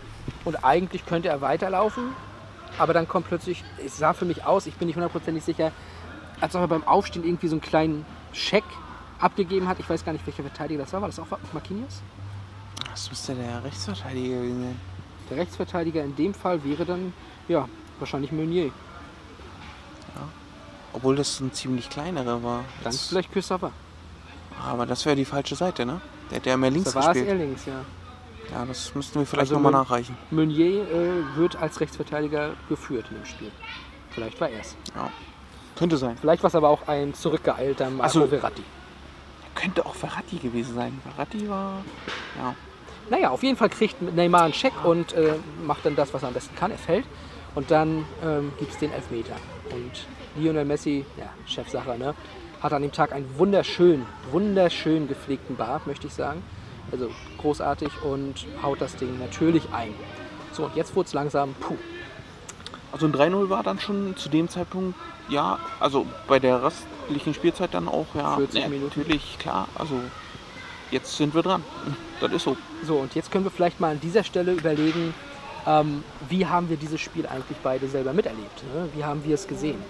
[SPEAKER 1] und eigentlich könnte er weiterlaufen, aber dann kommt plötzlich, es sah für mich aus, ich bin nicht hundertprozentig sicher, als ob er beim Aufstehen irgendwie so einen kleinen Scheck abgegeben hat. Ich weiß gar nicht, welcher Verteidiger das war. War das auch Marquinhos?
[SPEAKER 2] das müsste der Rechtsverteidiger gewesen sein.
[SPEAKER 1] Der Rechtsverteidiger in dem Fall wäre dann, ja, wahrscheinlich Meunier.
[SPEAKER 2] Obwohl das ein ziemlich kleinerer war.
[SPEAKER 1] Dann
[SPEAKER 2] Das-
[SPEAKER 1] vielleicht Küssawa.
[SPEAKER 2] aber das wäre die falsche Seite, ne? Der hat ja mehr links
[SPEAKER 1] Da war es eher links, ja.
[SPEAKER 2] Ja, das müssten wir vielleicht
[SPEAKER 1] Also
[SPEAKER 2] nochmal nachreichen.
[SPEAKER 1] Meunier äh, wird als Rechtsverteidiger geführt in dem Spiel. Vielleicht war er es.
[SPEAKER 2] Ja. Könnte sein.
[SPEAKER 1] Vielleicht war es aber auch ein zurückgeeilter Marco
[SPEAKER 2] Ach so.
[SPEAKER 1] Verratti.
[SPEAKER 2] Könnte auch Verratti gewesen sein. Verratti war. Ja.
[SPEAKER 1] Naja, auf jeden Fall kriegt Neymar einen Check und äh, macht dann das, was er am besten kann. Er fällt und dann ähm, gibt es den Elfmeter. Und Lionel Messi, ja, Chefsache, ne, hat an dem Tag einen wunderschön, wunderschön gepflegten Bart, möchte ich sagen. Also großartig und haut das Ding natürlich ein. So, und jetzt wurde es langsam, puh,
[SPEAKER 2] Also ein 3-0 war dann schon zu dem Zeitpunkt, ja, also bei der restlichen Spielzeit dann auch, ja,
[SPEAKER 1] 40
[SPEAKER 2] ne,
[SPEAKER 1] Minuten.
[SPEAKER 2] natürlich, klar, also jetzt sind wir dran. Das ist so.
[SPEAKER 1] So, und jetzt können wir vielleicht mal an dieser Stelle überlegen, ähm, wie haben wir dieses Spiel eigentlich beide selber miterlebt? Ne? Wie haben wir es gesehen?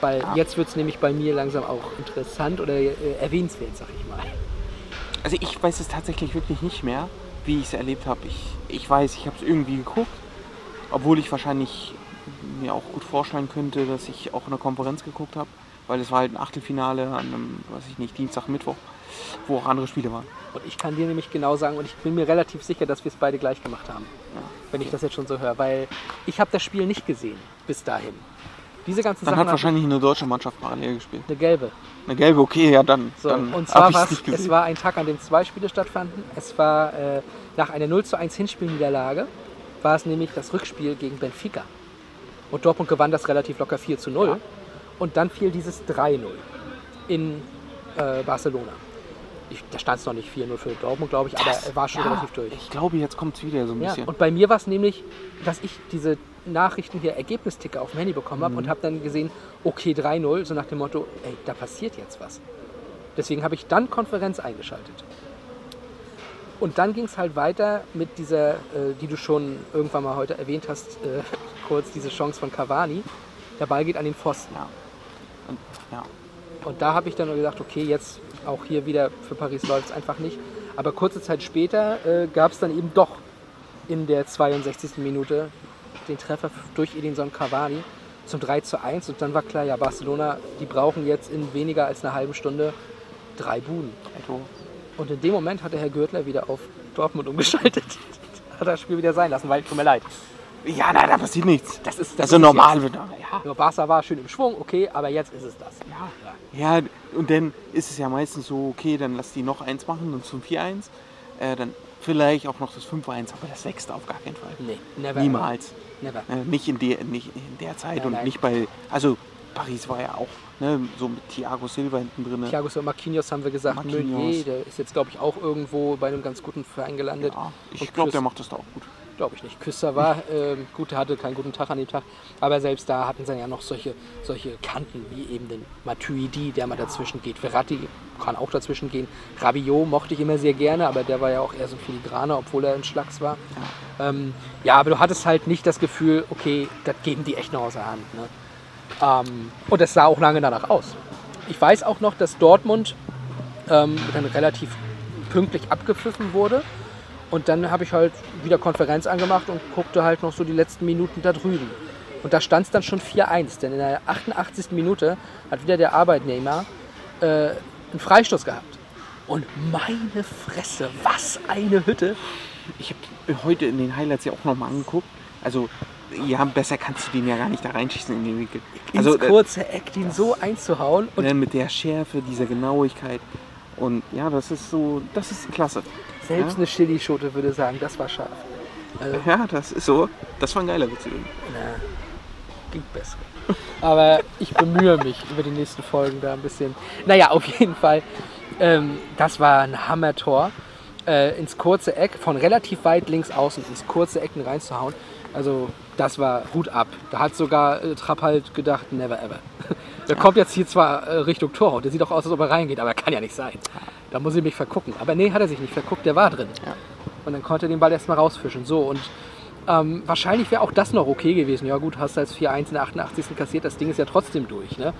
[SPEAKER 1] Weil jetzt wird es nämlich bei mir langsam auch interessant oder äh, erwähnenswert, sag ich mal.
[SPEAKER 2] Also ich weiß es tatsächlich wirklich nicht mehr, wie ich es erlebt habe. Ich, ich weiß, ich habe es irgendwie geguckt, obwohl ich wahrscheinlich mir auch gut vorstellen könnte, dass ich auch eine Konferenz geguckt habe, weil es war halt ein Achtelfinale an einem, weiß ich nicht, Dienstag, Mittwoch, wo auch andere Spiele waren.
[SPEAKER 1] Und ich kann dir nämlich genau sagen, und ich bin mir relativ sicher, dass wir es beide gleich gemacht haben, wenn ich das jetzt schon so höre, weil ich habe das Spiel nicht gesehen bis dahin. Diese ganzen
[SPEAKER 2] Dann
[SPEAKER 1] Sachen
[SPEAKER 2] hat wahrscheinlich eine deutsche Mannschaft parallel gespielt.
[SPEAKER 1] eine gelbe.
[SPEAKER 2] Eine gelbe, okay, ja dann.
[SPEAKER 1] So,
[SPEAKER 2] dann
[SPEAKER 1] und zwar war es
[SPEAKER 2] gesehen.
[SPEAKER 1] war ein Tag, an dem zwei Spiele stattfanden. Es war äh, nach einer 0 zu 1 Hinspielniederlage, war es nämlich das Rückspiel gegen Benfica. Und Dortmund gewann das relativ locker 4 zu 0. Und dann fiel dieses 3-0 in äh, Barcelona. Ich, da stand es noch nicht 4-0 für Dortmund, glaube ich, aber er war schon
[SPEAKER 2] ja,
[SPEAKER 1] relativ durch.
[SPEAKER 2] Ich glaube, jetzt kommt es wieder so ein
[SPEAKER 1] Ja,
[SPEAKER 2] bisschen.
[SPEAKER 1] und bei mir war es nämlich, dass ich diese Nachrichten hier, Ergebnisticker auf dem Handy bekommen habe
[SPEAKER 2] Mhm.
[SPEAKER 1] und habe dann gesehen, okay, 3-0, so nach dem Motto, ey, da passiert jetzt was. Deswegen habe ich dann Konferenz eingeschaltet. Und dann ging es halt weiter mit dieser, äh, die du schon irgendwann mal heute erwähnt hast, äh, kurz diese Chance von Cavani. Der Ball geht an den Pfosten.
[SPEAKER 2] ja. Und, ja.
[SPEAKER 1] Und da habe ich dann gedacht, okay, jetzt auch hier wieder für Paris läuft es einfach nicht. Aber kurze Zeit später äh, gab es dann eben doch in der 62. Minute den Treffer durch Edinson Cavani zum 3 zu 1. Und dann war klar, ja, Barcelona, die brauchen jetzt in weniger als einer halben Stunde drei Buden. Und in dem Moment hat der Herr Gürtler wieder auf Dortmund umgeschaltet. hat das Spiel wieder sein lassen, weil, tut mir leid.
[SPEAKER 2] Ja, nein, da passiert nichts.
[SPEAKER 1] Das ist, das
[SPEAKER 2] Also
[SPEAKER 1] ist
[SPEAKER 2] normal wird ja.
[SPEAKER 1] Ja, Barca war schön im Schwung, okay, aber jetzt ist es das. Ja, ja.
[SPEAKER 2] Und dann ist es ja meistens so, okay, dann lass die noch eins machen und zum 4-1. Äh, dann vielleicht auch noch das 5-1, aber das sechste auf gar keinen Fall.
[SPEAKER 1] Nee, never.
[SPEAKER 2] Niemals.
[SPEAKER 1] Never.
[SPEAKER 2] Äh, nicht, in der, nicht in der Zeit
[SPEAKER 1] Nein,
[SPEAKER 2] und
[SPEAKER 1] nein.
[SPEAKER 2] nicht bei. Also, Paris war ja auch ne, so mit Thiago Silva hinten drin.
[SPEAKER 1] Thiago Silva, Marquinhos haben wir gesagt,
[SPEAKER 2] Marquinhos.
[SPEAKER 1] Meunier, der ist jetzt glaube ich auch irgendwo bei einem ganz guten Verein gelandet.
[SPEAKER 2] Ja, ich glaube, der macht das da auch gut.
[SPEAKER 1] Glaube ich nicht. Küster war ähm, gut, der hatte keinen guten Tag an dem Tag, aber selbst da hatten sie ja noch solche, solche Kanten wie eben den Matuidi, der mal dazwischen geht. Verratti kann auch dazwischen gehen. Rabiot mochte ich immer sehr gerne, aber der war ja auch eher so ein Filigraner, obwohl er ein Schlags war. Ja. Ähm, ja, aber du hattest halt nicht das Gefühl, okay, das geben die echt noch aus der Hand. Ne? Ähm, und das sah auch lange danach aus. Ich weiß auch noch, dass Dortmund ähm, dann relativ pünktlich abgepfiffen wurde. Und dann habe ich halt wieder Konferenz angemacht und guckte halt noch so die letzten Minuten da drüben. Und da stand es dann schon 4-1, denn in der 88. Minute hat wieder der Arbeitnehmer äh, einen Freistoß gehabt. Und meine Fresse, was eine Hütte.
[SPEAKER 2] Ich habe heute in den Highlights ja auch nochmal angeguckt. Also, ja, besser kannst du den ja gar nicht da reinschießen in den Winkel.
[SPEAKER 1] Ins
[SPEAKER 2] Also, äh,
[SPEAKER 1] kurze Eck, den so einzuhauen. Und
[SPEAKER 2] ne, mit der Schärfe, dieser Genauigkeit. Und ja, das ist so, das ist klasse.
[SPEAKER 1] Selbst
[SPEAKER 2] ja?
[SPEAKER 1] eine Chili-Schote würde sagen, das war scharf.
[SPEAKER 2] Ja, das ist so. Das war ein geiler Witz. übrigens.
[SPEAKER 1] Na, ging besser. Aber ich bemühe mich über die nächsten Folgen da ein bisschen. Naja, auf jeden Fall. Ähm, das war ein Hammer-Tor. Äh, ins kurze Eck, von relativ weit links außen ins kurze Ecken reinzuhauen. Also, das war Hut ab. Da hat sogar äh, Trapp halt gedacht, never ever. Der kommt jetzt hier zwar äh, Richtung Tor und der sieht auch aus, als ob er reingeht, aber kann ja nicht sein. Da muss ich mich vergucken. Aber nee, hat er sich nicht verguckt, der war drin. Und dann konnte er den Ball erstmal rausfischen. So, und ähm, wahrscheinlich wäre auch das noch okay gewesen. Ja gut, hast du als 4-1 in der 88. kassiert, das Ding ist ja trotzdem durch. Ne?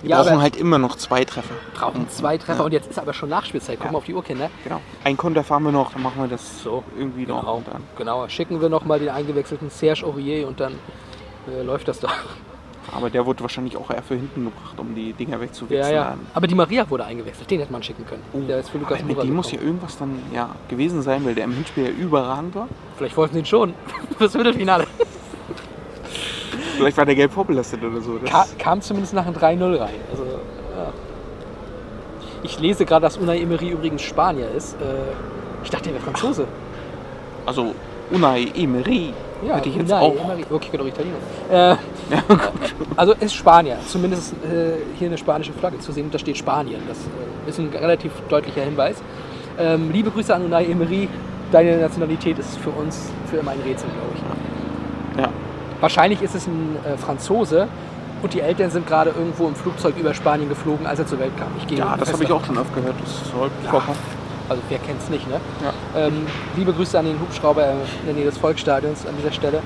[SPEAKER 2] Wir
[SPEAKER 1] Ja,
[SPEAKER 2] brauchen halt immer noch zwei Treffer.
[SPEAKER 1] brauchen zwei Treffer und jetzt ist aber schon Nachspielzeit. Guck
[SPEAKER 2] Ja.
[SPEAKER 1] mal auf die Uhr, Kinder.
[SPEAKER 2] Genau. Ein Konter fahren wir noch, dann machen wir das
[SPEAKER 1] So,
[SPEAKER 2] irgendwie noch.
[SPEAKER 1] Genau,
[SPEAKER 2] Und dann.
[SPEAKER 1] genau. Schicken wir nochmal den eingewechselten Serge Aurier und dann äh, läuft das doch.
[SPEAKER 2] Aber der wurde wahrscheinlich auch eher für hinten gebracht, um die Dinger
[SPEAKER 1] Ja,
[SPEAKER 2] wegzuwechseln.
[SPEAKER 1] ja. Aber die Maria wurde eingewechselt. Den hätte man schicken können. Der ist für Lukas
[SPEAKER 2] Aber mit dem muss ja irgendwas dann ja, gewesen sein, weil der im Hinspiel ja überragend war.
[SPEAKER 1] Vielleicht wollten sie ihn schon. Fürs Viertelfinale.
[SPEAKER 2] Vielleicht war der gelb vorbelastet oder so.
[SPEAKER 1] Ka kam zumindest nach einem 3-0 rein. Also, ja. Ich lese gerade, dass Unai Emery übrigens Spanier ist. Äh, ich dachte, er wäre Franzose.
[SPEAKER 2] also Unai Emery
[SPEAKER 1] Ja,
[SPEAKER 2] hätte ich jetzt
[SPEAKER 1] Unai
[SPEAKER 2] auch.
[SPEAKER 1] Okay, doch Italiener. Äh, also ist Spanier. Zumindest äh, hier eine spanische Flagge zu sehen. Da steht Spanien. Das äh, ist ein relativ deutlicher Hinweis. Ähm, liebe Grüße an Unai Emery. Deine Nationalität ist für uns für immer ein Rätsel, glaube ich.
[SPEAKER 2] Ja.
[SPEAKER 1] Wahrscheinlich ist es ein äh, Franzose und die Eltern sind gerade irgendwo im Flugzeug über Spanien geflogen, als er zur Welt kam. Ich gehe
[SPEAKER 2] Ja, das habe ich auch schon oft gehört. Das soll
[SPEAKER 1] Ja.
[SPEAKER 2] vorkommen.
[SPEAKER 1] Also wer kennt es nicht, ne?
[SPEAKER 2] Ja.
[SPEAKER 1] Ähm, liebe Grüße an den Hubschrauber in der Nähe des Volksstadions an dieser Stelle.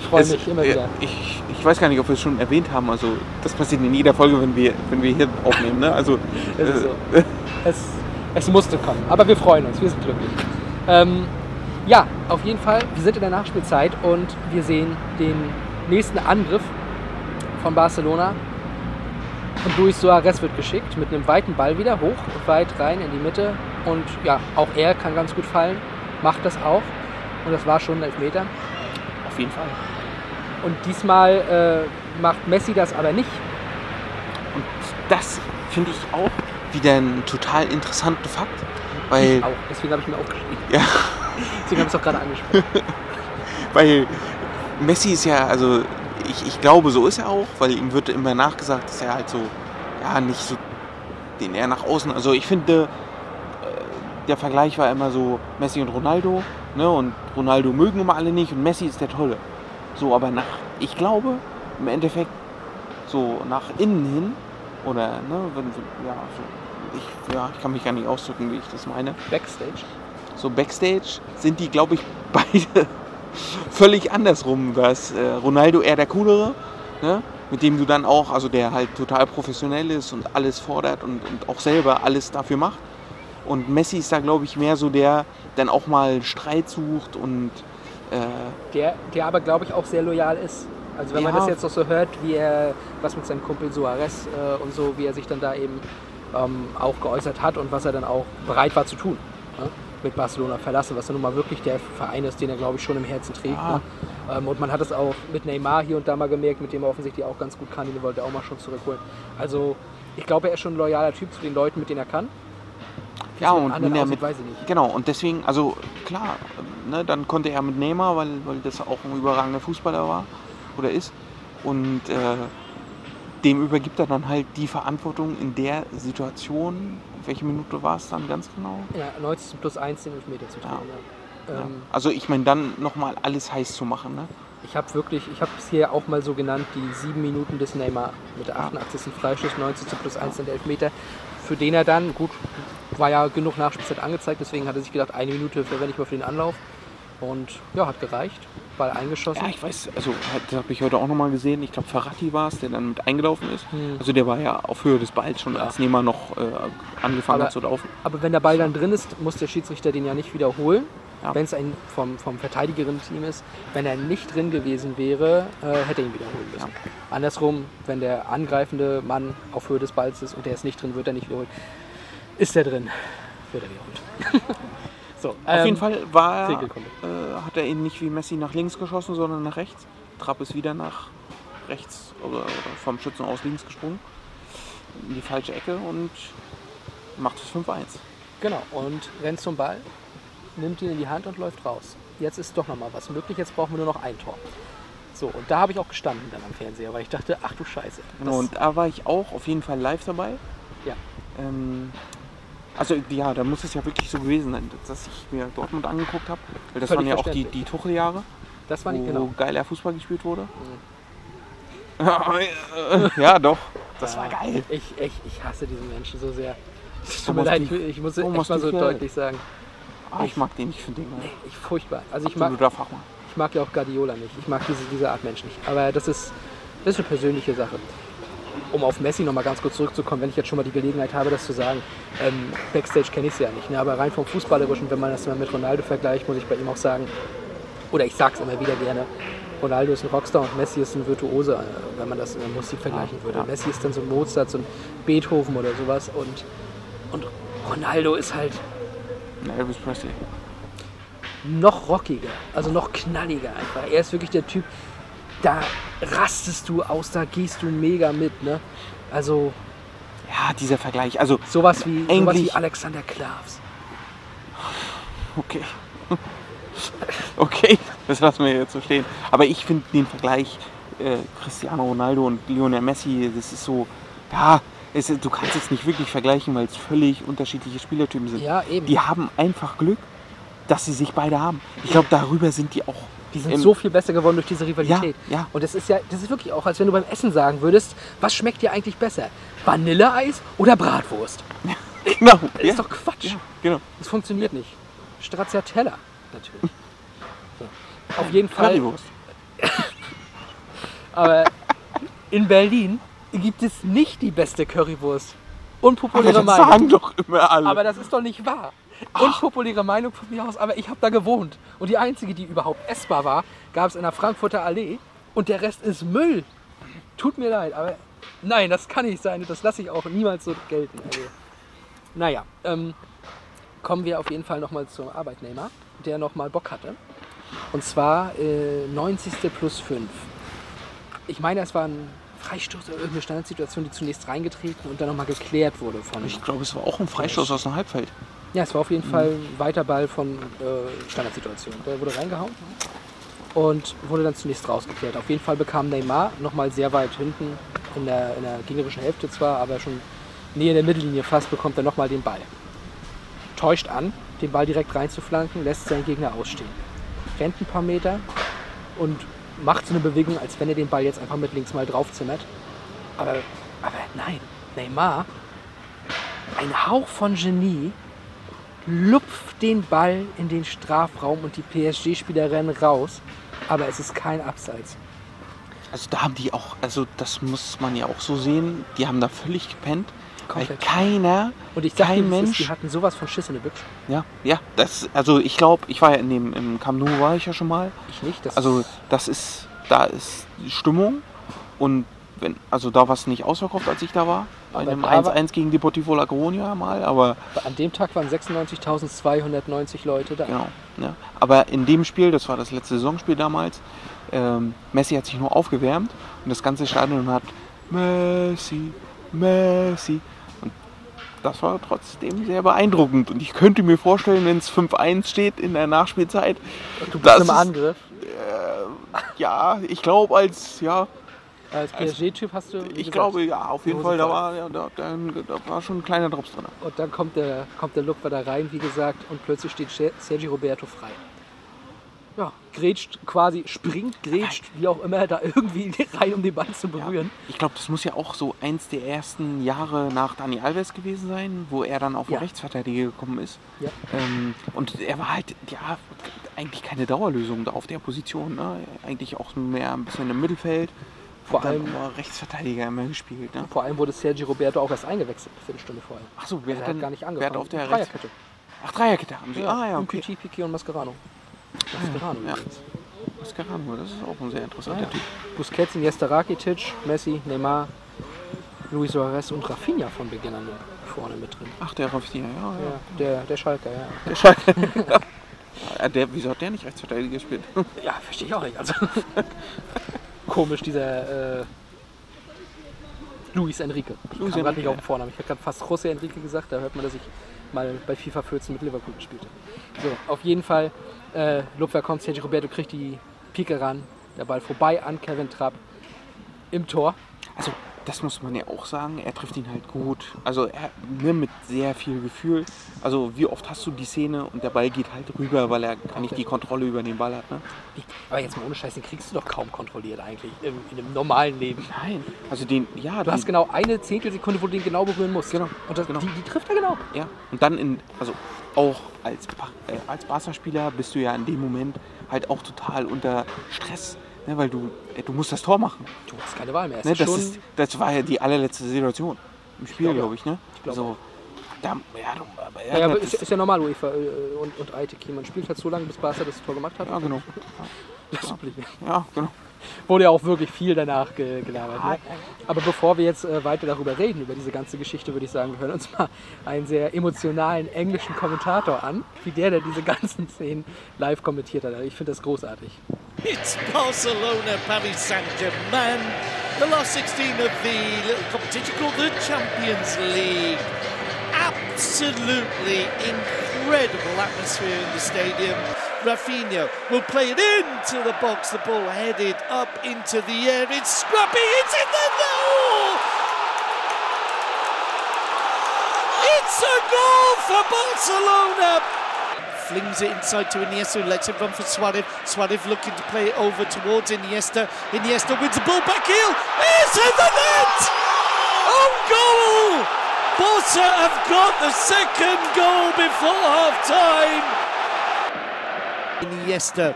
[SPEAKER 1] Ich freue mich immer
[SPEAKER 2] äh,
[SPEAKER 1] wieder.
[SPEAKER 2] Ich, ich weiß gar nicht, ob wir es schon erwähnt haben. Also das passiert in jeder Folge, wenn wir, wenn wir hier aufnehmen. Ne? Also
[SPEAKER 1] Es
[SPEAKER 2] äh,
[SPEAKER 1] so. Es, es musste kommen. Aber wir freuen uns, wir sind glücklich. Ähm, ja, auf jeden Fall, wir sind in der Nachspielzeit und wir sehen den nächsten Angriff von Barcelona. Und Luis Suarez wird geschickt mit einem weiten Ball wieder hoch und weit rein in die Mitte. Und ja, auch er kann ganz gut fallen, macht das auch. Und das war schon ein Elfmeter.
[SPEAKER 2] auf jeden Fall.
[SPEAKER 1] Und diesmal äh, macht Messi das aber nicht.
[SPEAKER 2] Und das finde ich auch wieder einen total interessanten Fakt, weil
[SPEAKER 1] Ich auch. Deswegen habe ich mir aufgeschrieben.
[SPEAKER 2] ja,
[SPEAKER 1] Deswegen habe ich es auch gerade angesprochen.
[SPEAKER 2] weil Messi ist ja, also ich, ich glaube, so ist er auch, weil ihm wird immer nachgesagt, dass er halt so, ja, nicht so den er nach außen, also ich finde, der Vergleich war immer so Messi und Ronaldo, ne, und Ronaldo mögen immer alle nicht und Messi ist der Tolle. So, aber nach, ich glaube, im Endeffekt, so nach innen hin, oder, ne, wenn, ja, so, ich, ja, ich kann mich gar nicht ausdrücken, wie ich das meine.
[SPEAKER 1] Backstage.
[SPEAKER 2] So Backstage sind die, glaube ich, beide völlig andersrum. Ist äh, Ronaldo eher der coolere, ne? mit dem du dann auch, also der halt total professionell ist und alles fordert und, und auch selber alles dafür macht. Und Messi ist da, glaube ich, mehr so der, dann auch mal Streit sucht und äh,
[SPEAKER 1] Der, der aber, glaube ich, auch sehr loyal ist. Also wenn man
[SPEAKER 2] Ja.
[SPEAKER 1] das jetzt noch so hört, wie er, was mit seinem Kumpel Suarez äh, und so, wie er sich dann da eben ähm, auch geäußert hat und was er dann auch bereit war zu tun. Ne? Mit Barcelona verlassen, was ja nun mal wirklich der Verein ist, den er, glaube ich, schon im Herzen trägt.
[SPEAKER 2] Ja.
[SPEAKER 1] Ne? Ähm, und man hat es auch mit Neymar hier und da mal gemerkt, mit dem er offensichtlich auch ganz gut kann, den wollte er auch mal schon zurückholen. Also ich glaube, er ist schon ein loyaler Typ zu den Leuten, mit denen er kann.
[SPEAKER 2] Ja, und wenn er
[SPEAKER 1] aussieht,
[SPEAKER 2] mit,
[SPEAKER 1] weiß ich nicht.
[SPEAKER 2] genau, und deswegen, also klar, ne, dann konnte er mit Neymar, weil, weil das auch ein überragender Fußballer war oder ist. Und äh, dem übergibt er dann halt die Verantwortung in der Situation. Welche Minute war es dann ganz genau?
[SPEAKER 1] Ja, 90 plus 1 den Elfmeter zu drehen. Ja.
[SPEAKER 2] Ja.
[SPEAKER 1] Ähm,
[SPEAKER 2] Also ich meine, dann nochmal alles heiß zu machen. Ne?
[SPEAKER 1] Ich habe wirklich, ich habe es hier auch mal so genannt, die sieben Minuten des Neymar mit der 88. Freischuss, 90 plus 1 sind Elfmeter, für den er dann, gut, war ja genug Nachspielzeit angezeigt, deswegen hat er sich gedacht, eine Minute verwende ich mal für den Anlauf. Und ja, hat gereicht, Ball eingeschossen.
[SPEAKER 2] Ja, ich weiß, also das habe ich heute auch nochmal gesehen. Ich glaube, Ferrati war es, der dann mit eingelaufen ist.
[SPEAKER 1] Hm.
[SPEAKER 2] Also der war ja auf Höhe des Balls schon,
[SPEAKER 1] Ja.
[SPEAKER 2] als Neymar noch äh, angefangen
[SPEAKER 1] Aber-
[SPEAKER 2] hat zu laufen.
[SPEAKER 1] Aber wenn der Ball dann drin ist, muss der Schiedsrichter den ja nicht wiederholen.
[SPEAKER 2] Ja.
[SPEAKER 1] Wenn es ein vom, vom Verteidigerin-Team ist. Wenn er nicht drin gewesen wäre, äh, hätte er ihn wiederholen müssen. Andersrum, wenn der angreifende Mann auf Höhe des Balls ist und der ist nicht drin, wird er nicht wiederholt. Ist er drin, wird er wiederholt. so,
[SPEAKER 2] Auf
[SPEAKER 1] ähm,
[SPEAKER 2] jeden Fall war äh, hat er ihn nicht wie Messi nach links geschossen, sondern nach rechts. Trapp ist wieder nach rechts oder, oder vom Schützen aus links gesprungen. In die falsche Ecke und macht es 5-1.
[SPEAKER 1] Genau, und rennt zum Ball, nimmt ihn in die Hand und läuft raus. Jetzt ist doch nochmal was möglich, jetzt brauchen wir nur noch ein Tor. So, und da habe ich auch gestanden dann am Fernseher, weil ich dachte, ach du Scheiße.
[SPEAKER 2] Genau, und da war ich auch auf jeden Fall live dabei.
[SPEAKER 1] Ja.
[SPEAKER 2] Ähm, also ja, da muss es ja wirklich so gewesen sein, dass ich mir Dortmund angeguckt habe. Weil das
[SPEAKER 1] Völlig
[SPEAKER 2] waren ja auch die, die Tuchel-Jahre,
[SPEAKER 1] das war nicht
[SPEAKER 2] wo
[SPEAKER 1] genau. Mhm.
[SPEAKER 2] geiler Fußball gespielt wurde. ja, doch. Das war geil.
[SPEAKER 1] Ich, ich, ich hasse diesen Menschen so sehr. Es tut mir leid,
[SPEAKER 2] Tuchel.
[SPEAKER 1] ich muss
[SPEAKER 2] Thomas
[SPEAKER 1] echt mal so deutlich sagen.
[SPEAKER 2] Ah, ich mag den, ich finde den geil.
[SPEAKER 1] Ich furchtbar. Also ich mag, ich mag ja auch Guardiola nicht. Ich mag diese, diese Art Mensch nicht. Aber das ist, das ist eine persönliche Sache. Um auf Messi nochmal ganz kurz zurückzukommen, wenn ich jetzt schon mal die Gelegenheit habe, das zu sagen. Ähm, Backstage kenne ich es ja nicht. Ne? Aber rein vom Fußballerischen, wenn man das mal mit Ronaldo vergleicht, muss ich bei ihm auch sagen, oder ich sag's immer wieder gerne, Ronaldo ist ein Rockstar und Messi ist ein Virtuose, äh, wenn man das in der Musik vergleichen würde.
[SPEAKER 2] ja.
[SPEAKER 1] Messi ist dann so ein Mozart, so ein Beethoven oder sowas und, und Ronaldo ist halt
[SPEAKER 2] Elvis Presley.
[SPEAKER 1] noch rockiger, also noch knalliger einfach. Er ist wirklich der Typ, da rastest du aus, da gehst du mega mit, ne? Also
[SPEAKER 2] Ja, dieser Vergleich. Also,
[SPEAKER 1] sowas wie, sowas wie Alexander Klavs.
[SPEAKER 2] okay. okay, das lassen wir jetzt so stehen. Aber ich finde den Vergleich äh, Cristiano Ronaldo und Lionel Messi, das ist so, ja, Es, du kannst es nicht wirklich vergleichen, weil es völlig unterschiedliche Spielertypen sind.
[SPEAKER 1] Ja, eben.
[SPEAKER 2] Die haben einfach Glück, dass sie sich beide haben. Ich glaube, darüber sind die auch.
[SPEAKER 1] Die sind so viel besser geworden durch diese Rivalität.
[SPEAKER 2] Ja, ja.
[SPEAKER 1] Und das ist ja, das ist wirklich auch, als wenn du beim Essen sagen würdest, was schmeckt dir eigentlich besser? Vanilleeis oder Bratwurst?
[SPEAKER 2] Genau.
[SPEAKER 1] Das
[SPEAKER 2] ja.
[SPEAKER 1] ist doch Quatsch.
[SPEAKER 2] Ja, genau.
[SPEAKER 1] Das funktioniert nicht. Stracciatella, natürlich. So. Auf jeden Fall.
[SPEAKER 2] Currywurst.
[SPEAKER 1] Aber in Berlin gibt es nicht die beste Currywurst. Unpopuläre
[SPEAKER 2] das
[SPEAKER 1] Meinung.
[SPEAKER 2] sagen doch immer alle.
[SPEAKER 1] Aber das ist doch nicht wahr. Unpopuläre Meinung von mir aus, aber ich habe da gewohnt. Und die einzige, die überhaupt essbar war, gab es in der Frankfurter Allee. Und der Rest ist Müll. Tut mir leid, aber nein, das kann nicht sein. Das lasse ich auch niemals so gelten. Also, naja, ähm, kommen wir auf jeden Fall nochmal zum Arbeitnehmer, der nochmal Bock hatte. Und zwar äh, 90. plus 5. Ich meine, es war ein Freistoß oder irgendeine Standardsituation, die zunächst reingetreten und dann nochmal geklärt wurde von
[SPEAKER 2] ich glaube, es war auch ein Freistoß aus dem Halbfeld.
[SPEAKER 1] Ja, es war auf jeden Fall ein weiter Ball von äh, Standardsituation. Der wurde reingehauen und wurde dann zunächst rausgeklärt. Auf jeden Fall bekam Neymar nochmal sehr weit hinten, in der, in der gegnerischen Hälfte zwar, aber schon nähe der Mittellinie fast, bekommt er nochmal den Ball. Täuscht an, den Ball direkt reinzuflanken, lässt seinen Gegner ausstehen. Rennt ein paar Meter und macht so eine Bewegung, als wenn er den Ball jetzt einfach mit links mal draufzimmert. Aber, aber nein, Neymar, ein Hauch von Genie, lupft den Ball in den Strafraum und die PSG-Spieler rennen raus. Aber es ist kein Abseits.
[SPEAKER 2] Also da haben die auch, also das muss man ja auch so sehen, die haben da völlig gepennt. Weil keiner,
[SPEAKER 1] Und ich
[SPEAKER 2] kein
[SPEAKER 1] es ist,
[SPEAKER 2] Mensch,
[SPEAKER 1] die hatten sowas von Schiss in der Büchse.
[SPEAKER 2] ja, ja, das, also ich glaube, ich war ja in dem, im Camp Nou war ich ja schon mal.
[SPEAKER 1] Ich nicht. Das
[SPEAKER 2] Also das ist, da ist die Stimmung und wenn, also da war es nicht ausverkauft, als ich da war. Bei einem
[SPEAKER 1] da war-
[SPEAKER 2] 1-1 gegen Deportivo La Coruña mal, aber
[SPEAKER 1] an dem Tag waren 96.290 Leute da.
[SPEAKER 2] Genau. Ja. Aber in dem Spiel, das war das letzte Saisonspiel damals, ähm, Messi hat sich nur aufgewärmt und das ganze Stadion hat Messi, Messi. Und das war trotzdem sehr beeindruckend. Und ich könnte mir vorstellen, wenn es 5-1 steht in der Nachspielzeit,
[SPEAKER 1] Du bist im
[SPEAKER 2] ist-
[SPEAKER 1] Angriff.
[SPEAKER 2] ja, ich glaube als, ja,
[SPEAKER 1] Als PSG-Typ hast du.
[SPEAKER 2] ich
[SPEAKER 1] gesagt,
[SPEAKER 2] glaube, ja, auf jeden Fall, da war, ja, da, da, da war schon ein kleiner Drops drin.
[SPEAKER 1] Und dann kommt der, kommt der Lupfer da rein, wie gesagt, und plötzlich steht Se- Sergio Roberto frei. Ja, grätscht quasi, springt, grätscht, wie auch immer, da irgendwie rein, um den Ball zu berühren.
[SPEAKER 2] Ich glaube, das muss ja auch so eins der ersten Jahre nach Dani Alves gewesen sein, wo er dann auf den
[SPEAKER 1] Ja.
[SPEAKER 2] Rechtsverteidiger gekommen ist.
[SPEAKER 1] Ja.
[SPEAKER 2] Ähm, und er war halt, ja, eigentlich keine Dauerlösung da auf der Position. Ne? Eigentlich auch mehr ein bisschen im Mittelfeld.
[SPEAKER 1] Vor
[SPEAKER 2] Hat dann
[SPEAKER 1] allem-
[SPEAKER 2] aber Rechtsverteidiger immer gespielt. Ne?
[SPEAKER 1] Vor allem wurde Sergio Roberto auch erst eingewechselt, eine Viertelstunde vorher.
[SPEAKER 2] Achso, wer
[SPEAKER 1] Er
[SPEAKER 2] hat denn
[SPEAKER 1] gar nicht
[SPEAKER 2] wer
[SPEAKER 1] angefangen.
[SPEAKER 2] hat auf der.
[SPEAKER 1] Dreierkette.
[SPEAKER 2] Ach, Dreierkette haben sie. ah ja, okay.
[SPEAKER 1] Umtiti, Piqué und Mascherano. Mascherano
[SPEAKER 2] Ja.
[SPEAKER 1] übrigens.
[SPEAKER 2] Mascherano, das ist auch ein sehr interessanter Typ.
[SPEAKER 1] Busquets, Iniesta, Rakitic, Messi, Neymar, Luis Suarez und Rafinha von Beginn an vorne mit drin.
[SPEAKER 2] Ach, der Rafinha, ja, ja.
[SPEAKER 1] Ja, der, der Schalker, ja.
[SPEAKER 2] Der Schalke. Ja, der, wieso hat der nicht Rechtsverteidiger gespielt?
[SPEAKER 1] Ja, verstehe ich auch nicht. Also, komisch, dieser äh, Luis Enrique. Ich
[SPEAKER 2] Luis
[SPEAKER 1] kam gerade nicht auf den Vornamen. Ich habe gerade fast José Enrique gesagt, da hört man, dass ich mal bei FIFA 14 mit Liverpool gespielt habe. So, auf jeden Fall, äh, Lupfer kommt, Sergio Roberto kriegt die Pike ran, der Ball vorbei an Kevin Trapp im Tor.
[SPEAKER 2] Also, das muss man ja auch sagen, er trifft ihn halt gut. Also, er ne, mit sehr viel Gefühl. Also, wie oft hast du die Szene und der Ball geht halt rüber, weil er gar nicht die Kontrolle über den Ball hat. Ne?
[SPEAKER 1] Aber jetzt mal ohne Scheiß, den kriegst du doch kaum kontrolliert eigentlich im, in einem normalen Leben.
[SPEAKER 2] Nein. Also, den, ja,
[SPEAKER 1] Du
[SPEAKER 2] den,
[SPEAKER 1] hast genau eine Zehntelsekunde, wo du den genau berühren musst.
[SPEAKER 2] Genau,
[SPEAKER 1] Und das,
[SPEAKER 2] genau.
[SPEAKER 1] Die, die trifft er genau.
[SPEAKER 2] ja. Und dann in, also auch als, äh, als Barca-Spieler bist du ja in dem Moment halt auch total unter Stress. Ne, weil du, du musst das Tor machen.
[SPEAKER 1] Du hast keine Wahl mehr.
[SPEAKER 2] Ne, das, ist, das war ja die allerletzte Situation im Spiel,
[SPEAKER 1] glaube,
[SPEAKER 2] glaube ich. Ne?
[SPEAKER 1] glaube
[SPEAKER 2] also, da, ja, du, aber
[SPEAKER 1] Ja, ja, aber
[SPEAKER 2] das-
[SPEAKER 1] ist, ist ja normal, UEFA äh, und, und Aiteki. Man spielt halt so lange, bis Barca das Tor gemacht hat.
[SPEAKER 2] ja, genau.
[SPEAKER 1] Das Übliche.
[SPEAKER 2] Ja, genau.
[SPEAKER 1] Wurde ja auch wirklich viel danach ge gelabert. Ne? Aber bevor wir jetzt äh, weiter darüber reden, über diese ganze Geschichte, würde ich sagen, wir hören uns mal einen sehr emotionalen englischen Kommentator an, wie der, der diese ganzen Szenen live kommentiert hat. Also Ich finde das großartig.
[SPEAKER 7] It's Barcelona, Paris Saint-Germain, the last 16 of the little competition called the Champions League. Absolutely incredible atmosphere in the stadium. Rafinha will play it into the box, the ball headed up into the air. It's scrappy, it's in the goal! It's a goal for Barcelona! Flings it inside to Iniesta, who lets it run for Suarez. Suarez looking to play it over towards Iniesta. Iniesta wins the ball back heel. It's in the net! On goal! Barca have got the second goal before half time. Iniesta